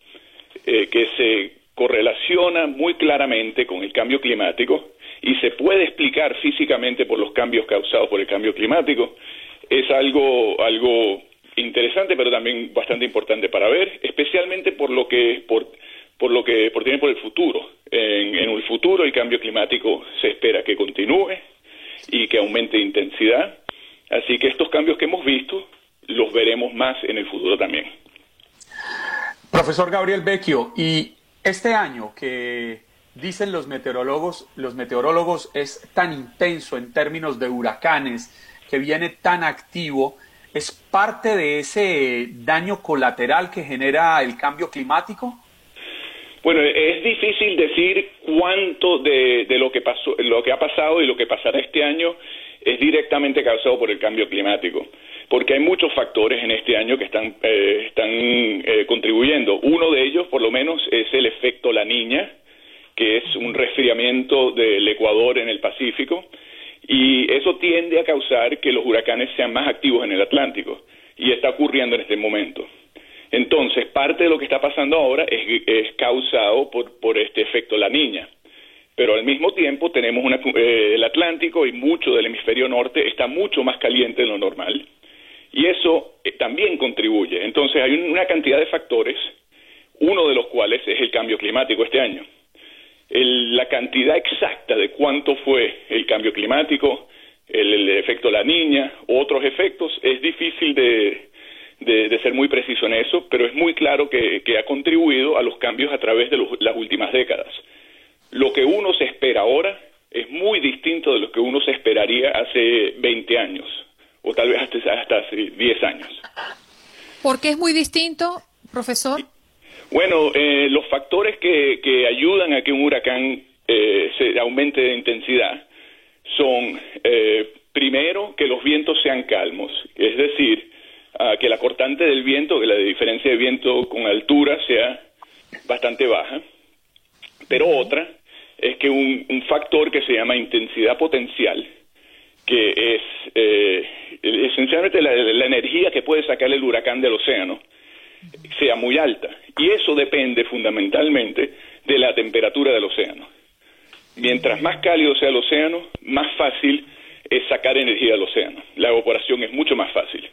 que se correlaciona muy claramente con el cambio climático, y se puede explicar físicamente por los cambios causados por el cambio climático, es algo, algo interesante, pero también bastante importante para ver, especialmente por lo que por, por lo que por tiene por el futuro. En, en futuro el cambio climático se espera que continúe y que aumente de intensidad, así que estos cambios que hemos visto los veremos más en el futuro también. Profesor Gabriel Vecchio, y este año que dicen los meteorólogos, los meteorólogos es tan intenso en términos de huracanes, que viene tan activo, ¿es parte de ese daño colateral que genera el cambio climático? Bueno, es difícil decir cuánto de, lo que pasó, lo que ha pasado y lo que pasará este año es directamente causado por el cambio climático, porque hay muchos factores en este año que están, eh, están eh, contribuyendo. Uno de ellos, por lo menos, es el efecto La Niña, que es un resfriamiento del Ecuador en el Pacífico, y eso tiende a causar que los huracanes sean más activos en el Atlántico, y está ocurriendo en este momento. Entonces, parte de lo que está pasando ahora es, causado por, este efecto La Niña. Pero al mismo tiempo tenemos eh, el Atlántico y mucho del hemisferio norte está mucho más caliente de lo normal. Y eso eh, también contribuye. Entonces hay una cantidad de factores, uno de los cuales es el cambio climático este año la cantidad exacta de cuánto fue el cambio climático, el, efecto la niña, otros efectos, es difícil de, ser muy preciso en eso, pero es muy claro que, ha contribuido a los cambios a través de las últimas décadas. Lo que uno se espera ahora es muy distinto de lo que uno se esperaría hace 20 años, o tal vez hasta, hasta hace 10 años. ¿Por qué es muy distinto, profesor? Bueno, eh, los factores que, que, ayudan a que un huracán eh, se aumente de intensidad son, eh, primero, que los vientos sean calmos, es decir, uh, que la cortante del viento, que la diferencia de viento con altura sea bastante baja, pero otra es que un, un factor que se llama intensidad potencial, que es eh, esencialmente la, la energía que puede sacar el huracán del océano, sea muy alta. Y eso depende fundamentalmente de la temperatura del océano. Mientras más cálido sea el océano, más fácil es sacar energía del océano. La evaporación es mucho más fácil.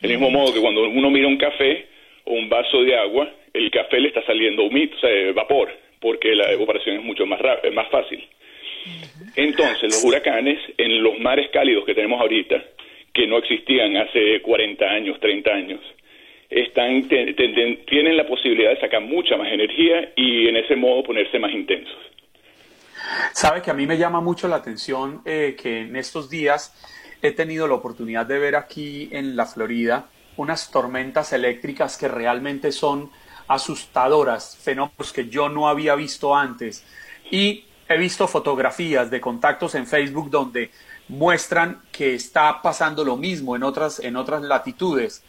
Del mismo modo que cuando uno mira un café o un vaso de agua, el café le está saliendo humito, o sea, vapor, porque la evaporación es mucho más, más fácil. Entonces, los huracanes en los mares cálidos que tenemos ahorita, que no existían hace 40 años, 30 años, están, tienen la posibilidad de sacar mucha más energía y en ese modo ponerse más intensos. Sabe que a mí me llama mucho la atención eh, que en estos días he tenido la oportunidad de ver aquí en la Florida unas tormentas eléctricas que realmente son asustadoras, fenómenos que yo no había visto antes. Y he visto fotografías de contactos en Facebook donde muestran que está pasando lo mismo en otras, en otras latitudes.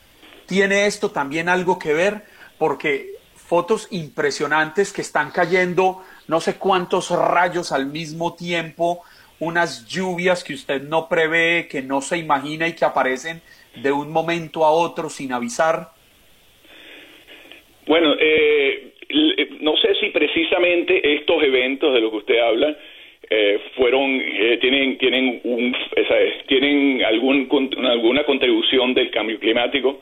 ¿Tiene esto también algo que ver? Porque fotos impresionantes que están cayendo no sé cuántos rayos al mismo tiempo, unas lluvias que usted no prevé, que no se imagina y que aparecen de un momento a otro sin avisar. Bueno, eh, no sé si precisamente estos eventos de los que usted habla eh, fueron eh, tienen tienen un, tienen algún, alguna contribución del cambio climático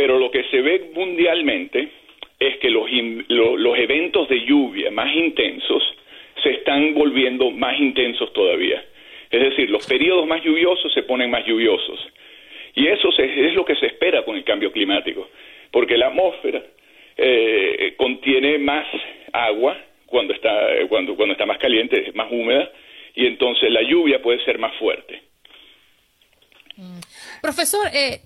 pero lo que se ve mundialmente es que los, los eventos de lluvia más intensos se están volviendo más intensos todavía. Es decir, los periodos más lluviosos se ponen más lluviosos. Y eso es lo que se espera con el cambio climático, porque la atmósfera eh, contiene más agua cuando está, cuando, cuando está más caliente, es más húmeda, y entonces la lluvia puede ser más fuerte. Profesor, eh,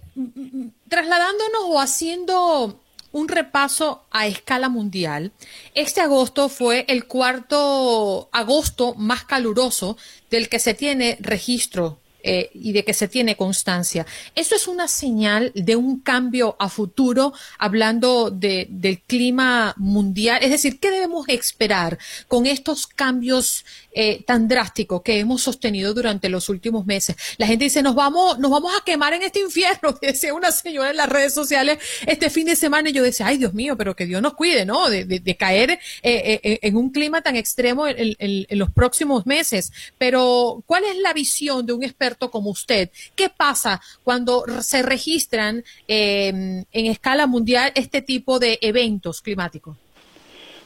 trasladándonos o haciendo un repaso a escala mundial, este agosto fue el cuarto agosto más caluroso del que se tiene registro eh, y de que se tiene constancia. ¿Eso es una señal de un cambio a futuro hablando de, del clima mundial? Es decir, ¿qué debemos esperar con estos cambios eh, tan drásticos que hemos sostenido durante los últimos meses? La gente dice, nos vamos, nos vamos a quemar en este infierno, decía una señora en las redes sociales este fin de semana y yo decía, ay Dios mío, pero que Dios nos cuide, ¿no? De, caer eh, en un clima tan extremo en los próximos meses. Pero, ¿cuál es la visión de un experto? Como usted, ¿qué pasa cuando se registran em, en escala mundial este tipo de eventos climáticos?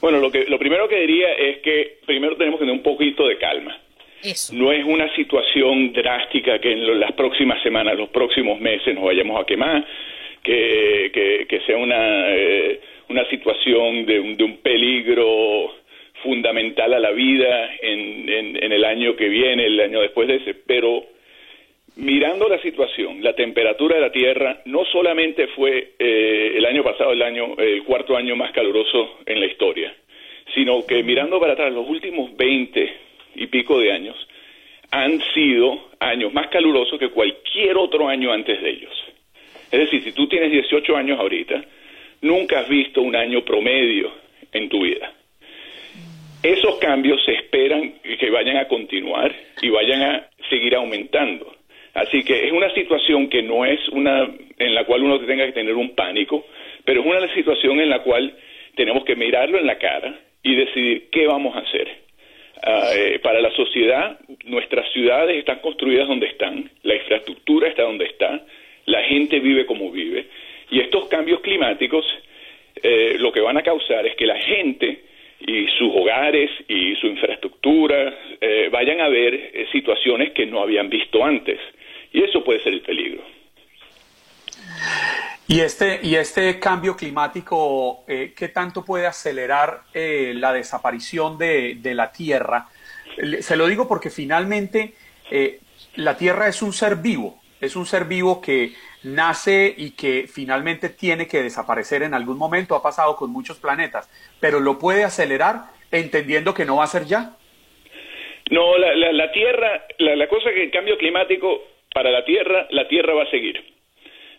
Bueno, lo, que, lo primero que diría es que primero tenemos que tener un poquito de calma. No es una situación drástica que en las próximas semanas, los próximos meses nos vayamos a quemar, que, que, sea una, eh, una situación de un, de un peligro fundamental a la vida en, en, el año que viene, el año después de ese, pero mirando la situación, la temperatura de la Tierra no solamente fue eh, el año pasado el año el cuarto año más caluroso en la historia, sino que mirando para atrás los últimos 20 y pico de años han sido años más calurosos que cualquier otro año antes de ellos. Es decir, si tú tienes 18 años ahorita, nunca has visto un año promedio en tu vida. Esos cambios se esperan que vayan a continuar y vayan a seguir aumentando. Así que es una situación que no es una en la cual uno tenga que tener un pánico, pero es una situación en la cual tenemos que mirarlo en la cara y decidir qué vamos a hacer. Ah, eh, para la sociedad, nuestras ciudades están construidas donde están, la infraestructura está donde está, la gente vive como vive, y estos cambios climáticos eh, lo que van a causar es que la gente y sus hogares y su infraestructura eh, vayan a ver situaciones que no habían visto antes. Y eso puede ser el peligro. Y este, y este cambio climático, eh, ¿qué tanto puede acelerar eh, la desaparición de, de, la Tierra? Se lo digo porque finalmente eh, la Tierra es un ser vivo, es un ser vivo que nace y que finalmente tiene que desaparecer en algún momento, ha pasado con muchos planetas, pero lo puede acelerar entendiendo que no va a ser ya. No, la, la, la Tierra, la, la cosa que el cambio climático para la Tierra, la Tierra va a seguir.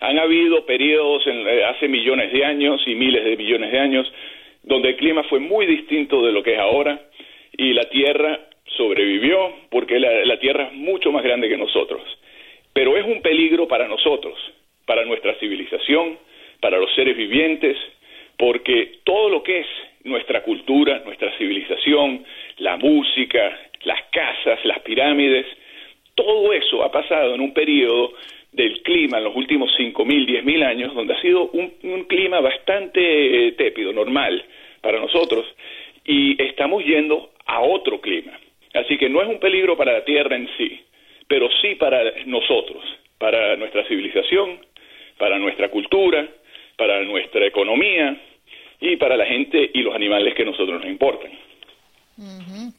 Han habido periodos en, eh, hace millones de años y miles de millones de años donde el clima fue muy distinto de lo que es ahora y la Tierra sobrevivió porque la, la Tierra es mucho más grande que nosotros. Pero es un peligro para nosotros, para nuestra civilización, para los seres vivientes, porque todo lo que es nuestra cultura, nuestra civilización, la música, las casas, las pirámides, todo eso ha pasado en un periodo del clima en los últimos 5.000, 10.000 años, donde ha sido un, clima bastante eh, tépido, normal para nosotros, y estamos yendo a otro clima. Así que no es un peligro para la Tierra en sí, pero sí para nosotros, para nuestra civilización, para nuestra cultura, para nuestra economía y para la gente y los animales que a nosotros nos importan.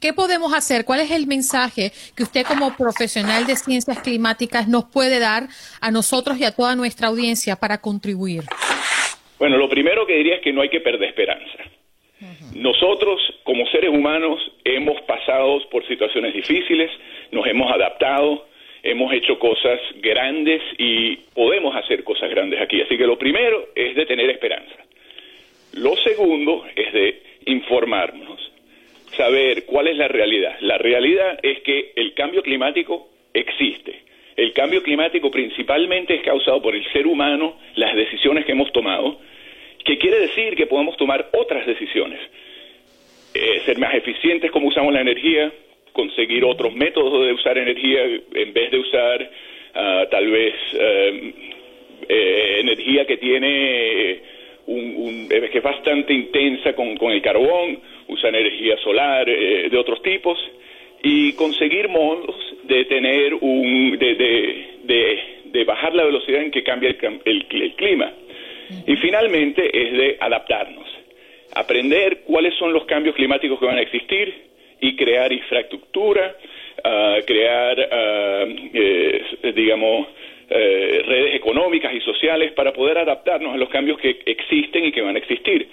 ¿Qué podemos hacer? ¿Cuál es el mensaje que usted como profesional de ciencias climáticas nos puede dar a nosotros y a toda nuestra audiencia para contribuir? Bueno, lo primero que diría es que no hay que perder esperanza. Nosotros, como seres humanos, hemos pasado por situaciones difíciles, nos hemos adaptado, hemos hecho cosas grandes y podemos hacer cosas grandes aquí. Así que lo primero es de tener esperanza. Lo segundo es de informarnos saber cuál es la realidad. La realidad es que el cambio climático existe. El cambio climático principalmente es causado por el ser humano, las decisiones que hemos tomado, que quiere decir que podemos tomar otras decisiones. Eh, ser más eficientes como usamos la energía, conseguir otros métodos de usar energía en vez de usar ah, tal vez eh, eh, energía que tiene un, que es bastante intensa con, con el carbón usa energía solar eh, de otros tipos y conseguir modos de tener un de, de, de, bajar la velocidad en que cambia el, el, clima. Y finalmente es de adaptarnos aprender cuáles son los cambios climáticos que van a existir y crear infraestructura, crear, eh, digamos, eh, redes económicas y sociales para poder adaptarnos a los cambios que existen y que van a existir.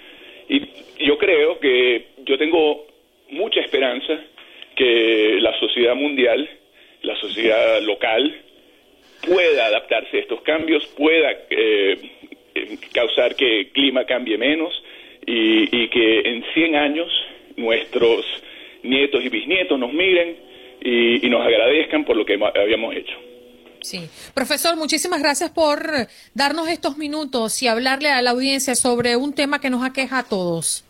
Y yo creo que yo tengo mucha esperanza que la sociedad mundial, la sociedad local, pueda adaptarse a estos cambios, pueda eh, causar que el clima cambie menos y, que en 100 años nuestros nietos y bisnietos nos miren y nos agradezcan por lo que habíamos hecho. Sí. Profesor, muchísimas gracias por darnos estos minutos y hablarle a la audiencia sobre un tema que nos aqueja a todos.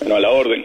Bueno, a la orden.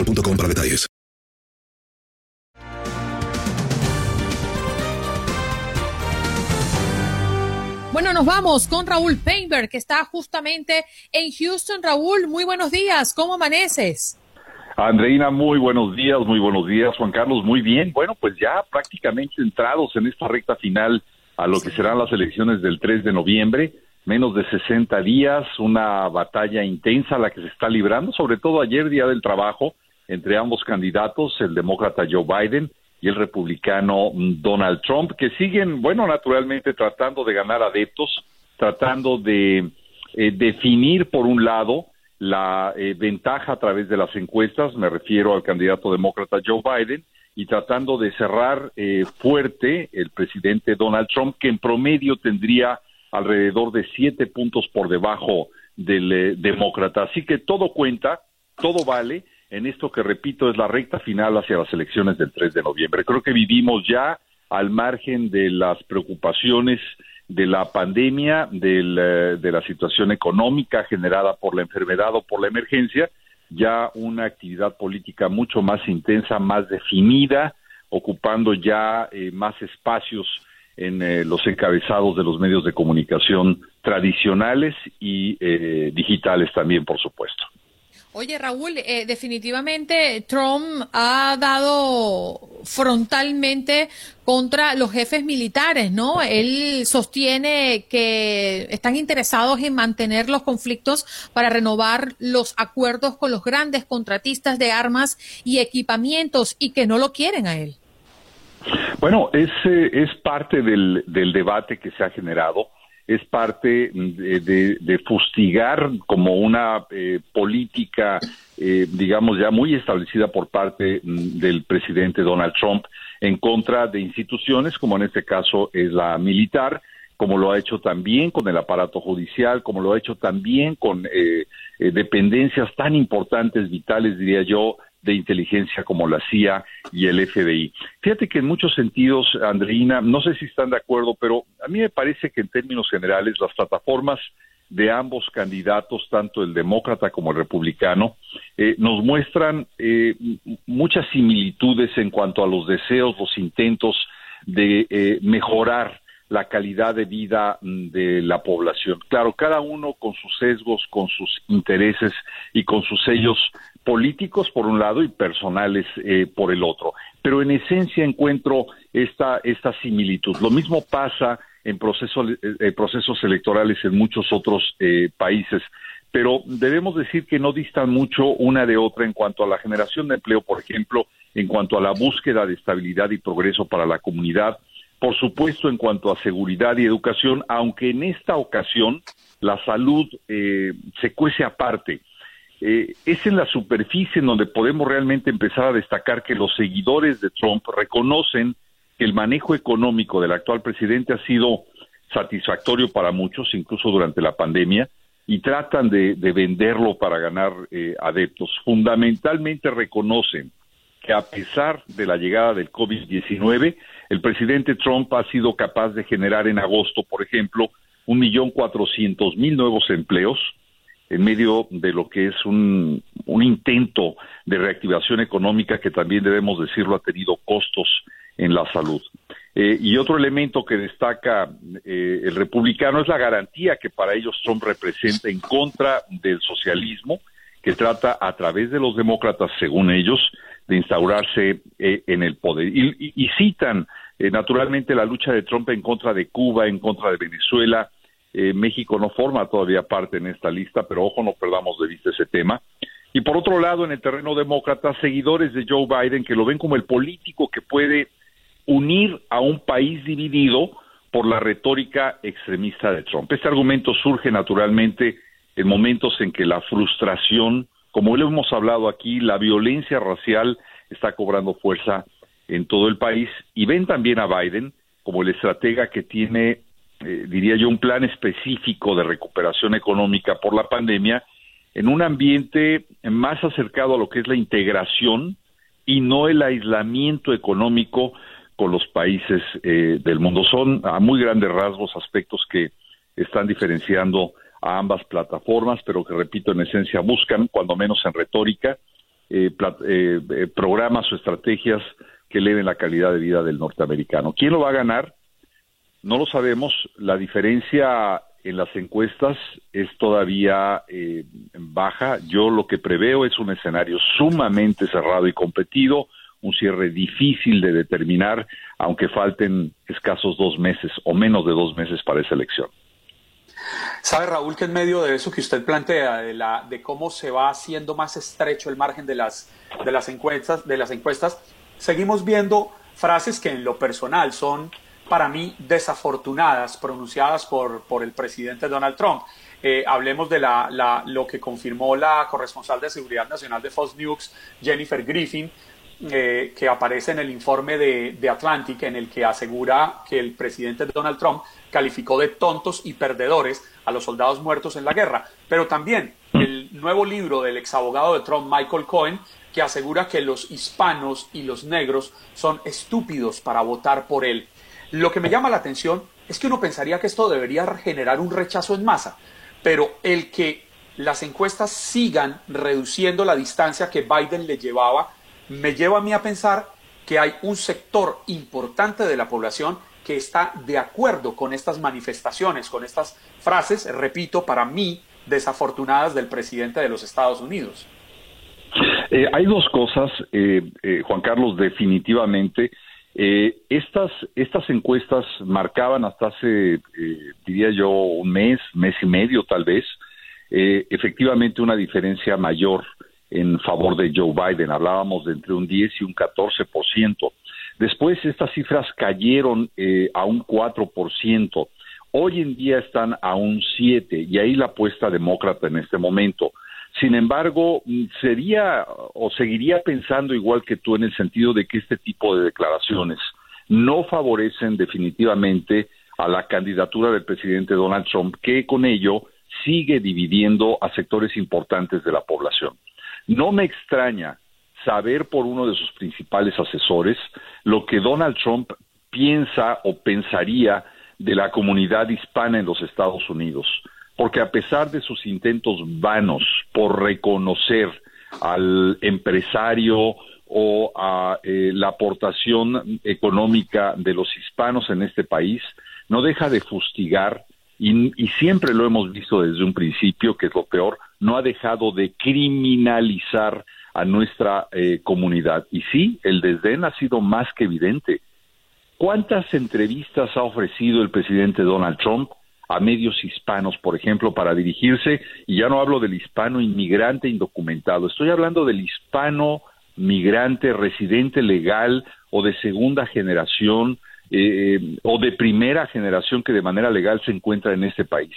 para detalles. Bueno, nos vamos con Raúl Painberg, que está justamente en Houston. Raúl, muy buenos días. ¿Cómo amaneces? Andreina, muy buenos días, muy buenos días. Juan Carlos, muy bien. Bueno, pues ya prácticamente entrados en esta recta final a lo que serán las elecciones del 3 de noviembre. Menos de 60 días, una batalla intensa la que se está librando, sobre todo ayer, Día del Trabajo, entre ambos candidatos, el demócrata Joe Biden y el republicano Donald Trump, que siguen, bueno, naturalmente tratando de ganar adeptos, tratando de eh, definir, por un lado, la eh, ventaja a través de las encuestas, me refiero al candidato demócrata Joe Biden, y tratando de cerrar eh, fuerte el presidente Donald Trump, que en promedio tendría alrededor de siete puntos por debajo del demócrata. Así que todo cuenta, todo vale, en esto que repito es la recta final hacia las elecciones del 3 de noviembre. Creo que vivimos ya al margen de las preocupaciones de la pandemia, eh, de la situación económica generada por la enfermedad o por la emergencia, ya una actividad política mucho más intensa, más definida, ocupando ya eh, más espacios en eh, los encabezados de los medios de comunicación tradicionales y digitales también, por supuesto. Oye, Raúl, eh, definitivamente Trump ha dado frontalmente contra los jefes militares, ¿no? Él sostiene que están interesados en mantener los conflictos para renovar los acuerdos con los grandes contratistas de armas y equipamientos y que no lo quieren a él. Bueno, es, es parte del, del debate que se ha generado es parte de, fustigar como una eh, política, eh, digamos, ya muy establecida por parte mm, del presidente Donald Trump en contra de instituciones, como en este caso es la militar, como lo ha hecho también con el aparato judicial, como lo ha hecho también con eh, dependencias tan importantes, vitales, diría yo, de inteligencia como la CIA y el FBI. Fíjate que en muchos sentidos, Andreina, no sé si están de acuerdo, pero a mí me parece que en términos generales las plataformas de ambos candidatos, tanto el demócrata como el republicano, eh, nos muestran eh, muchas similitudes en cuanto a los deseos, los intentos de eh, mejorar la calidad de vida mm, de la población. Claro, cada uno con sus sesgos, con sus intereses y con sus sellos políticos por un lado y personales eh, por el otro. Pero en esencia encuentro esta, esta similitud. Lo mismo pasa en procesos, eh, procesos electorales en muchos otros eh, países, pero debemos decir que no distan mucho una de otra en cuanto a la generación de empleo, por ejemplo, en cuanto a la búsqueda de estabilidad y progreso para la comunidad, por supuesto en cuanto a seguridad y educación, aunque en esta ocasión la salud se cuece aparte eh, es en la superficie en donde podemos realmente empezar a destacar que los seguidores de Trump reconocen que el manejo económico del actual presidente ha sido satisfactorio para muchos, incluso durante la pandemia, y tratan de, venderlo para ganar eh, adeptos. Fundamentalmente reconocen que a pesar de la llegada del COVID-19, el presidente Trump ha sido capaz de generar en agosto, por ejemplo, un millón cuatrocientos mil nuevos empleos en medio de lo que es un, intento de reactivación económica que también debemos decirlo ha tenido costos en la salud. Eh, y otro elemento que destaca eh, el republicano es la garantía que para ellos Trump representa en contra del socialismo, que trata a través de los demócratas, según ellos, de instaurarse eh, en el poder. Y, citan naturalmente la lucha de Trump en contra de Cuba, en contra de Venezuela. México no forma todavía parte en esta lista, pero ojo, no perdamos de vista ese tema. Y por otro lado, en el terreno demócrata, seguidores de Joe Biden que lo ven como el político que puede unir a un país dividido por la retórica extremista de Trump. Este argumento surge naturalmente en momentos en que la frustración, como lo hemos hablado aquí, la violencia racial está cobrando fuerza en todo el país y ven también a Biden como el estratega que tiene, eh, diría yo, un plan específico de recuperación económica por la pandemia en un ambiente más acercado a lo que es la integración y no el aislamiento económico con los países eh, del mundo. Son a muy grandes rasgos aspectos que están diferenciando a ambas plataformas, pero que, repito, en esencia buscan, cuando menos en retórica, eh, eh, programas o estrategias que eleven la calidad de vida del norteamericano. ¿Quién lo va a ganar? No lo sabemos. La diferencia en las encuestas es todavía baja. Yo lo que preveo es un escenario sumamente cerrado y competido un cierre difícil de determinar, aunque falten escasos dos meses o menos de dos meses para esa elección. Sabe Raúl que en medio de eso que usted plantea, de, la, de cómo se va haciendo más estrecho el margen de las, de las encuestas, de las encuestas, seguimos viendo frases que en lo personal son para mí desafortunadas pronunciadas por, por el presidente Donald Trump. Eh, hablemos de la, lo que confirmó la corresponsal de Seguridad Nacional de Fox News, Jennifer Griffin, eh, que aparece en el informe de, Atlantic en el que asegura que el presidente Donald Trump calificó de tontos y perdedores a los soldados muertos en la guerra, pero también el nuevo libro del exabogado de Trump, Michael Cohen, que asegura que los hispanos y los negros son estúpidos para votar por él. Lo que me llama la atención es que uno pensaría que esto debería generar un rechazo en masa, pero el que las encuestas sigan reduciendo la distancia que Biden le llevaba me lleva a mí a pensar que hay un sector importante de la población que está de acuerdo con estas manifestaciones, con estas frases, repito, para mí, desafortunadas del presidente de los Estados Unidos. Eh, hay dos cosas, eh, eh, Juan Carlos, definitivamente. estas, estas encuestas marcaban hasta hace, diría yo, un mes, mes y medio tal vez, efectivamente una diferencia mayor en favor de Joe Biden. Hablábamos de entre un 10 y un 14%. Después estas cifras cayeron eh, a un 4%. Hoy en día están a un 7 y ahí la apuesta demócrata en este momento. Sin embargo, mm, sería o seguiría pensando igual que tú en el sentido de que este tipo de declaraciones no favorecen definitivamente a la candidatura del presidente Donald Trump, que con ello sigue dividiendo a sectores importantes de la población. No me extraña saber por uno de sus principales asesores lo que Donald Trump piensa o pensaría de la comunidad hispana en los Estados Unidos, porque a pesar de sus intentos vanos por reconocer al empresario o a eh, la aportación económica de los hispanos en este país, no deja de fustigar y, siempre lo hemos visto desde un principio, que es lo peor, no ha dejado de criminalizar a nuestra eh, comunidad. Y sí, el desdén ha sido más que evidente. ¿Cuántas entrevistas ha ofrecido el presidente Donald Trump a medios hispanos, por ejemplo, para dirigirse? Y ya no hablo del hispano inmigrante indocumentado, estoy hablando del hispano migrante residente legal o de segunda generación eh, o de primera generación que de manera legal se encuentra en este país.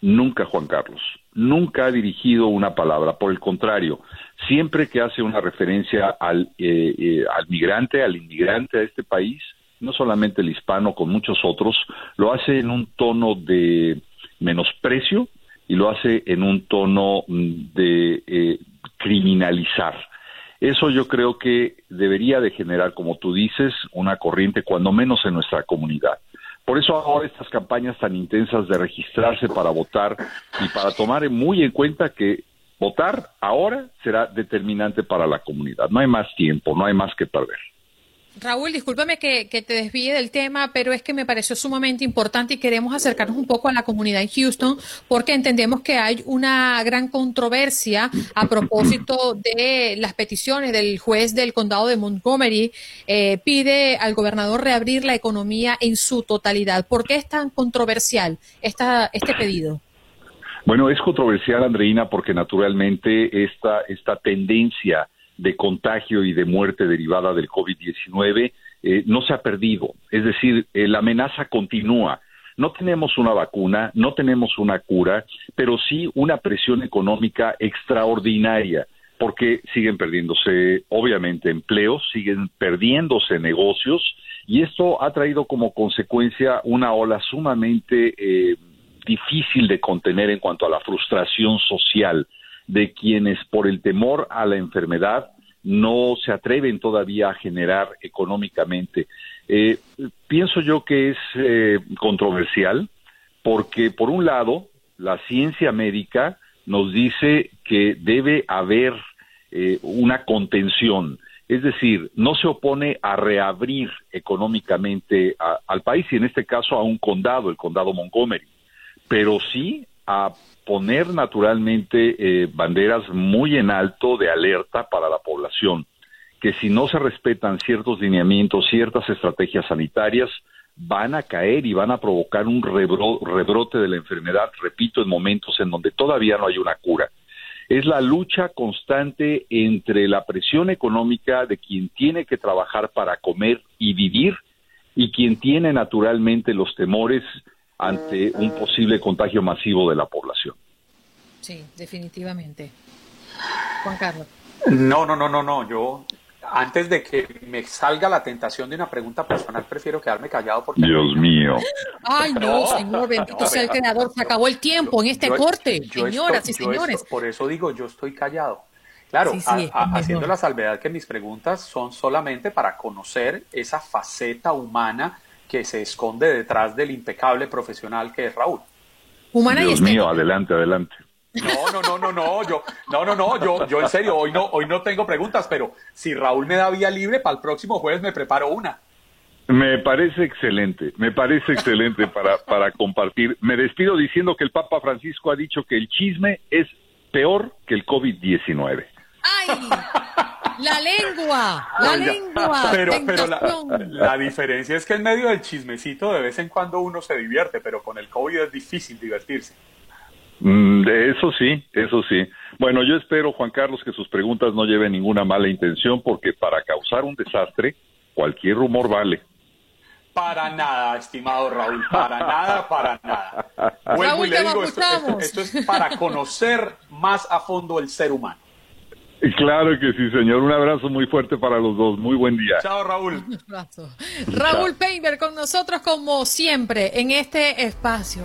Nunca, Juan Carlos, nunca ha dirigido una palabra. Por el contrario, siempre que hace una referencia al, eh, eh, al migrante, al inmigrante a este país, no solamente el hispano, con muchos otros, lo hace en un tono de menosprecio y lo hace en un tono de criminalizar. Eso yo creo que debería de generar, como tú dices, una corriente, cuando menos en nuestra comunidad. Por eso ahora estas campañas tan intensas de registrarse para votar y para tomar muy en cuenta que votar ahora será determinante para la comunidad. No hay más tiempo, no hay más que perder. Raúl, discúlpame que, te desvíe del tema, pero es que me pareció sumamente importante y queremos acercarnos un poco a la comunidad en Houston porque entendemos que hay una gran controversia a propósito de las peticiones del juez del condado de Montgomery. Eh, pide al gobernador reabrir la economía en su totalidad. ¿Por qué es tan controversial esta, este pedido? Bueno, es controversial, Andreina, porque naturalmente esta, esta tendencia de contagio y de muerte derivada del COVID-19 eh, no se ha perdido. Es decir, eh, la amenaza continúa. No tenemos una vacuna, no tenemos una cura, pero sí una presión económica extraordinaria, porque siguen perdiéndose, obviamente, empleos, siguen perdiéndose negocios, y esto ha traído como consecuencia una ola sumamente eh, difícil de contener en cuanto a la frustración social de quienes por el temor a la enfermedad no se atreven todavía a generar económicamente. Eh, pienso yo que es eh, controversial porque, por un lado, la ciencia médica nos dice que debe haber eh, una contención, es decir, no se opone a reabrir económicamente al país y en este caso a un condado, el condado Montgomery, pero sí a poner naturalmente eh, banderas muy en alto de alerta para la población, que si no se respetan ciertos lineamientos, ciertas estrategias sanitarias, van a caer y van a provocar un rebrote de la enfermedad, repito, en momentos en donde todavía no hay una cura. Es la lucha constante entre la presión económica de quien tiene que trabajar para comer y vivir y quien tiene naturalmente los temores ante un posible contagio masivo de la población. Sí, definitivamente. Juan Carlos. No, no, no, no, no. Yo, antes de que me salga la tentación de una pregunta personal, prefiero quedarme callado porque... Dios mío. Ay, no, señor, bendito sea el creador. Se acabó el tiempo en este corte, señoras y señores. por eso digo, yo estoy callado. Claro, haciendo la salvedad que mis preguntas son solamente para conocer esa faceta humana que se esconde detrás del impecable profesional que es Raúl. Dios mío, adelante, adelante. No, no, no, no, no, yo, no, no, no, yo, yo en serio, hoy no, hoy no tengo preguntas, pero si Raúl me da vía libre, para el próximo jueves me preparo una. Me parece excelente, me parece excelente para, para compartir. Me despido diciendo que el Papa Francisco ha dicho que el chisme es peor que el COVID-19. ¡Ay! La lengua, la lengua. Pero, pero la, diferencia es que en medio del chismecito de vez en cuando uno se divierte, pero con el COVID es difícil divertirse. Mm, eso sí, eso sí. Bueno, yo espero, Juan Carlos, que sus preguntas no lleven ninguna mala intención, porque para causar un desastre, cualquier rumor vale. Para nada, estimado Raúl, para nada, para nada. Vuelvo y le digo, esto es para conocer más a fondo el ser humano. Claro que sí, señor. Un abrazo muy fuerte para los dos. Muy buen día. Chao, Raúl. Raúl Painter con nosotros como siempre en este espacio.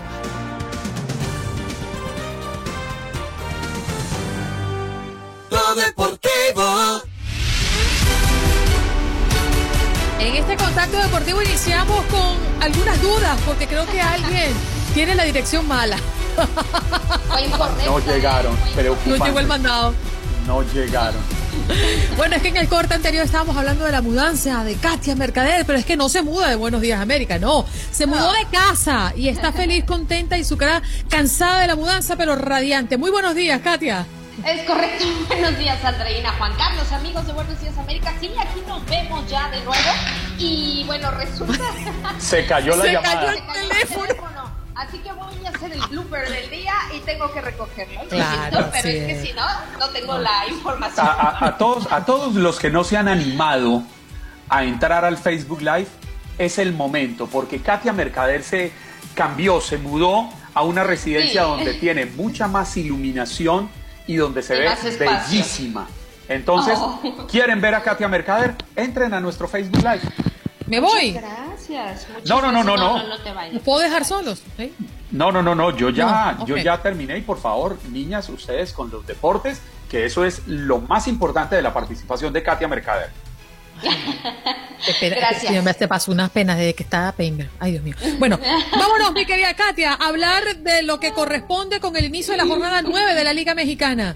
Lo deportivo. En este contacto deportivo iniciamos con algunas dudas porque creo que alguien tiene la dirección mala. No llegaron, pero no llegó el mandado no llegaron. Bueno, es que en el corte anterior estábamos hablando de la mudanza de Katia Mercader, pero es que no se muda de Buenos Días América, no. Se mudó de casa y está feliz, contenta y su cara cansada de la mudanza, pero radiante. Muy buenos días, Katia. Es correcto. Buenos días, Andreina, Juan Carlos, amigos de Buenos Días América. Sí, aquí nos vemos ya de nuevo. Y bueno, resulta. Se cayó la Se llamada. Cayó el teléfono. Así que voy a hacer el blooper del día y tengo que recogerlo. Claro, pero es que si no, no tengo la información. A, todos, a todos los que no se han animado a entrar al Facebook Live, es el momento, porque Katia Mercader se cambió, se mudó a una residencia donde tiene mucha más iluminación y donde se ve bellísima. Entonces, oh. ¿quieren ver a Katia Mercader? Entren a nuestro Facebook Live. Me voy. gracias. No, no, no, no, no. ¿Los puedo dejar solos? No, no, no, no. Yo ya, yo ya terminé y por favor, niñas, ustedes con los deportes que eso es lo más importante de la participación de Katia Mercader. Espera, Gracias. Dios te pasó unas penas desde que estaba Painter. Ay, Dios mío. Bueno, vámonos, mi querida Katia, a hablar de lo que corresponde con el inicio de la jornada 9 de la Liga Mexicana.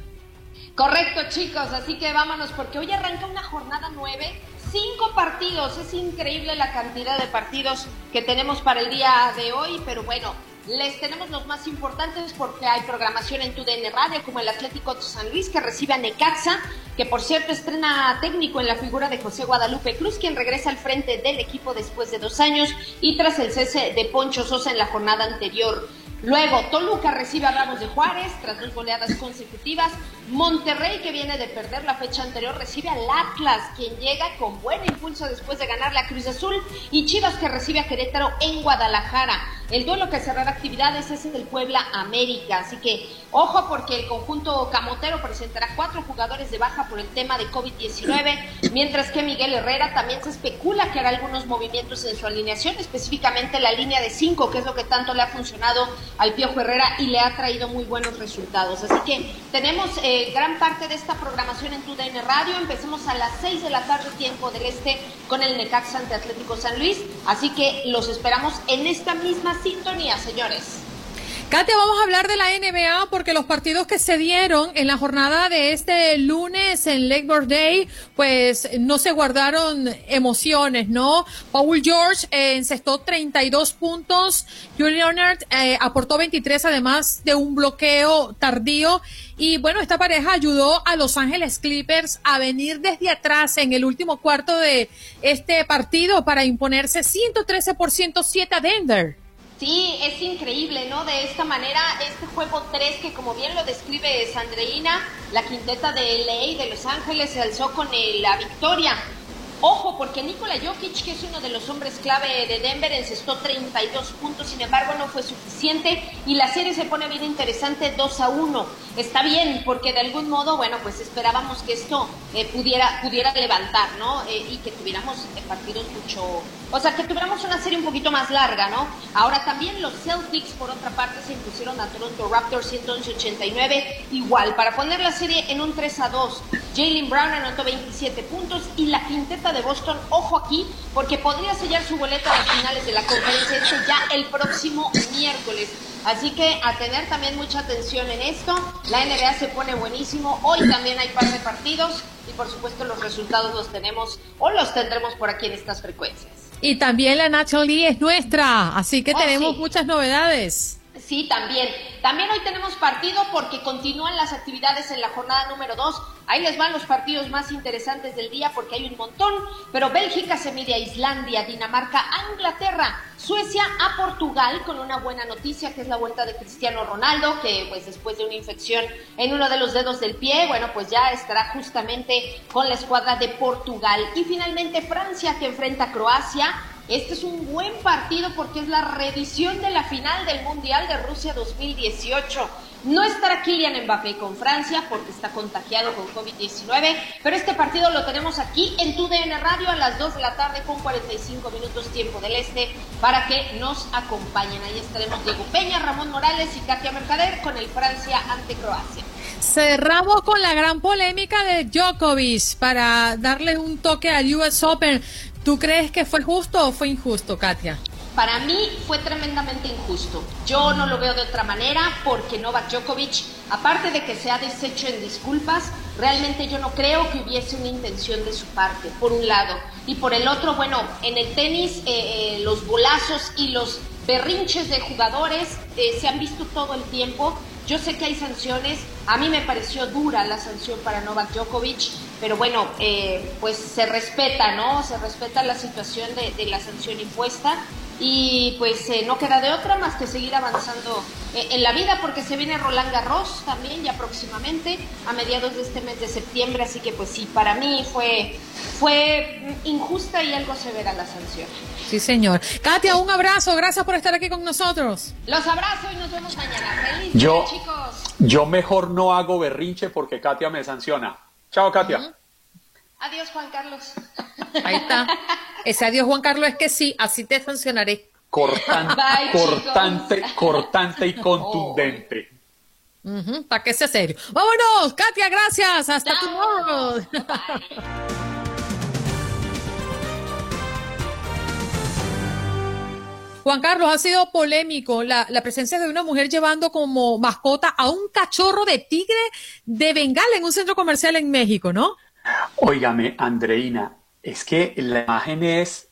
Correcto, chicos, así que vámonos, porque hoy arranca una jornada 9 cinco partidos. Es increíble la cantidad de partidos que tenemos para el día de hoy, pero bueno, les tenemos los más importantes porque hay programación en tu DN Radio, como el Atlético de San Luis, que recibe a Necaxa, que por cierto estrena técnico en la figura de José Guadalupe Cruz, quien regresa al frente del equipo después de dos años y tras el cese de Poncho Sosa en la jornada anterior. Luego, Toluca recibe a Ramos de Juárez tras dos goleadas consecutivas. Monterrey, que viene de perder la fecha anterior, recibe al Atlas, quien llega con buen impulso después de ganar la Cruz Azul. Y Chivas, que recibe a Querétaro en Guadalajara. El duelo que cerrará actividades es el Puebla América. Así que, ojo, porque el conjunto camotero presentará cuatro jugadores de baja por el tema de COVID-19, mientras que Miguel Herrera también se especula que hará algunos movimientos en su alineación, específicamente la línea de cinco, que es lo que tanto le ha funcionado al Piojo Herrera y le ha traído muy buenos resultados. Así que tenemos eh, gran parte de esta programación en TUDN Radio. Empecemos a las 6 de la tarde, tiempo del este, con el Necaxa ante Atlético San Luis. Así que los esperamos en esta misma sintonía, señores. Katia, vamos a hablar de la NBA porque los partidos que se dieron en la jornada de este lunes en Labor Day, pues no se guardaron emociones, ¿no? Paul George eh, encestó 32 puntos, Julian Leonard eh, aportó 23 además de un bloqueo tardío y bueno, esta pareja ayudó a Los Ángeles Clippers a venir desde atrás en el último cuarto de este partido para imponerse 113 por 107 a Denver. Sí, es increíble, ¿no? De esta manera, este juego 3 que como bien lo describe Sandreina, la quinteta de LA de Los Ángeles se alzó con la victoria. Ojo, porque Nikola Jokic, que es uno de los hombres clave de Denver, encestó 32 puntos, sin embargo no fue suficiente y la serie se pone bien interesante 2 a 1. Está bien, porque de algún modo, bueno, pues esperábamos que esto eh, pudiera, pudiera levantar, ¿no? Eh, y que tuviéramos eh, partidos mucho, o sea, que tuviéramos una serie un poquito más larga, ¿no? Ahora también los Celtics, por otra parte, se impusieron a Toronto Raptors 189, igual, para poner la serie en un 3 a 2. Jalen Brown anotó 27 puntos y la quinteta de Boston, ojo aquí, porque podría sellar su boleta a las finales de la conferencia ya el próximo miércoles. Así que a tener también mucha atención en esto. La NBA se pone buenísimo. Hoy también hay par de partidos y por supuesto los resultados los tenemos o los tendremos por aquí en estas frecuencias. Y también la National League es nuestra, así que oh, tenemos muchas novedades. Sí, también. También hoy tenemos partido porque continúan las actividades en la jornada número 2. Ahí les van los partidos más interesantes del día porque hay un montón. Pero Bélgica se mide a Islandia, Dinamarca a Inglaterra, Suecia a Portugal con una buena noticia que es la vuelta de Cristiano Ronaldo, que pues después de una infección en uno de los dedos del pie, bueno, pues ya estará justamente con la escuadra de Portugal. Y finalmente Francia que enfrenta a Croacia este es un buen partido porque es la revisión de la final del Mundial de Rusia 2018. No estará Kylian Mbappé con Francia porque está contagiado con COVID-19, pero este partido lo tenemos aquí en tu DN Radio a las 2 de la tarde con 45 minutos tiempo del este para que nos acompañen. Ahí estaremos Diego Peña, Ramón Morales y Katia Mercader con el Francia ante Croacia. Cerramos con la gran polémica de Djokovic para darle un toque al US Open. ¿Tú crees que fue justo o fue injusto, Katia? Para mí fue tremendamente injusto. Yo no lo veo de otra manera porque Novak Djokovic, aparte de que se ha deshecho en disculpas, realmente yo no creo que hubiese una intención de su parte, por un lado. Y por el otro, bueno, en el tenis eh, eh, los bolazos y los berrinches de jugadores eh, se han visto todo el tiempo. Yo sé que hay sanciones, a mí me pareció dura la sanción para Novak Djokovic, pero bueno, eh, pues se respeta, ¿no? Se respeta la situación de, la sanción impuesta y pues eh, no queda de otra más que seguir avanzando eh, en la vida porque se viene Roland Garros también ya próximamente a mediados de este mes de septiembre, así que pues sí, para mí fue, fue injusta y algo severa la sanción. Sí, señor. Katia, un abrazo. Gracias por estar aquí con nosotros. Los abrazo y nos vemos mañana. Feliz yo, chicos. Yo mejor no hago berrinche porque Katia me sanciona. Chao, Katia. Adiós, Juan Carlos. Ahí está. Ese adiós, Juan Carlos, es que sí, así te sancionaré. Cortante, cortante, cortante y contundente. para que sea serio. Vámonos, Katia, gracias. Hasta tomorrow. Juan Carlos, ha sido polémico la, la, presencia de una mujer llevando como mascota a un cachorro de tigre de Bengala en un centro comercial en México, ¿no? Óigame, Andreina, es que la imagen es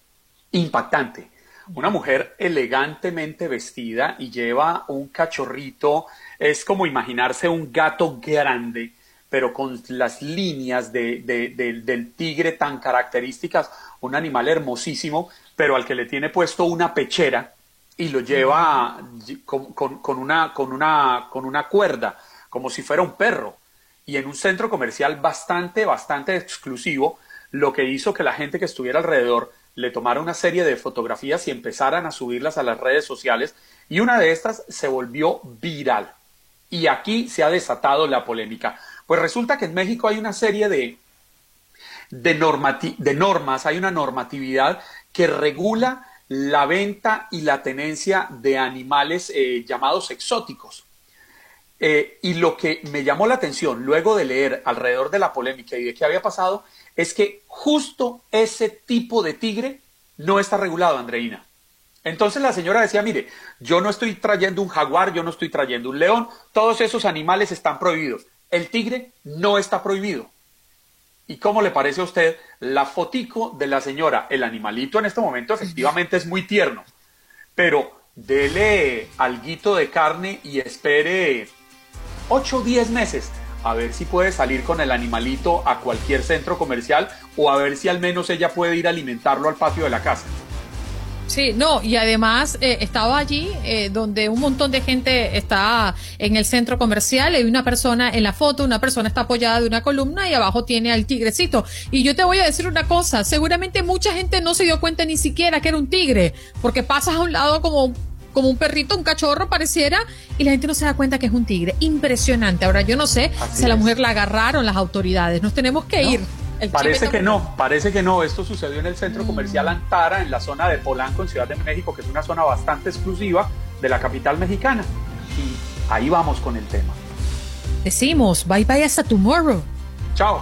impactante. Una mujer elegantemente vestida y lleva un cachorrito, es como imaginarse un gato grande, pero con las líneas de, del tigre tan características, un animal hermosísimo, pero al que le tiene puesto una pechera y lo lleva con, con, una, con, una, con una cuerda, como si fuera un perro. Y en un centro comercial bastante, bastante exclusivo, lo que hizo que la gente que estuviera alrededor le tomara una serie de fotografías y empezaran a subirlas a las redes sociales y una de estas se volvió viral. Y aquí se ha desatado la polémica. Pues resulta que en México hay una serie de, de, de normas, hay una normatividad que regula la venta y la tenencia de animales eh, llamados exóticos. Eh, y lo que me llamó la atención luego de leer alrededor de la polémica y de qué había pasado es que justo ese tipo de tigre no está regulado, Andreina. Entonces la señora decía, mire, yo no estoy trayendo un jaguar, yo no estoy trayendo un león, todos esos animales están prohibidos. El tigre no está prohibido. ¿Y cómo le parece a usted la fotico de la señora? El animalito en este momento efectivamente es muy tierno, pero dele alguito de carne y espere 8 o 10 meses a ver si puede salir con el animalito a cualquier centro comercial o a ver si al menos ella puede ir a alimentarlo al patio de la casa. Sí, no, y además eh, estaba allí eh, donde un montón de gente está en el centro comercial, hay una persona en la foto, una persona está apoyada de una columna y abajo tiene al tigrecito. Y yo te voy a decir una cosa, seguramente mucha gente no se dio cuenta ni siquiera que era un tigre, porque pasas a un lado como como un perrito, un cachorro pareciera, y la gente no se da cuenta que es un tigre. Impresionante. Ahora yo no sé si a la mujer la agarraron las autoridades. Nos tenemos que ir. parece que no, parece que no. Esto sucedió en el centro comercial Antara, en la zona de Polanco, en Ciudad de México, que es una zona bastante exclusiva de la capital mexicana. Y ahí vamos con el tema. Decimos, bye bye hasta tomorrow. Chao.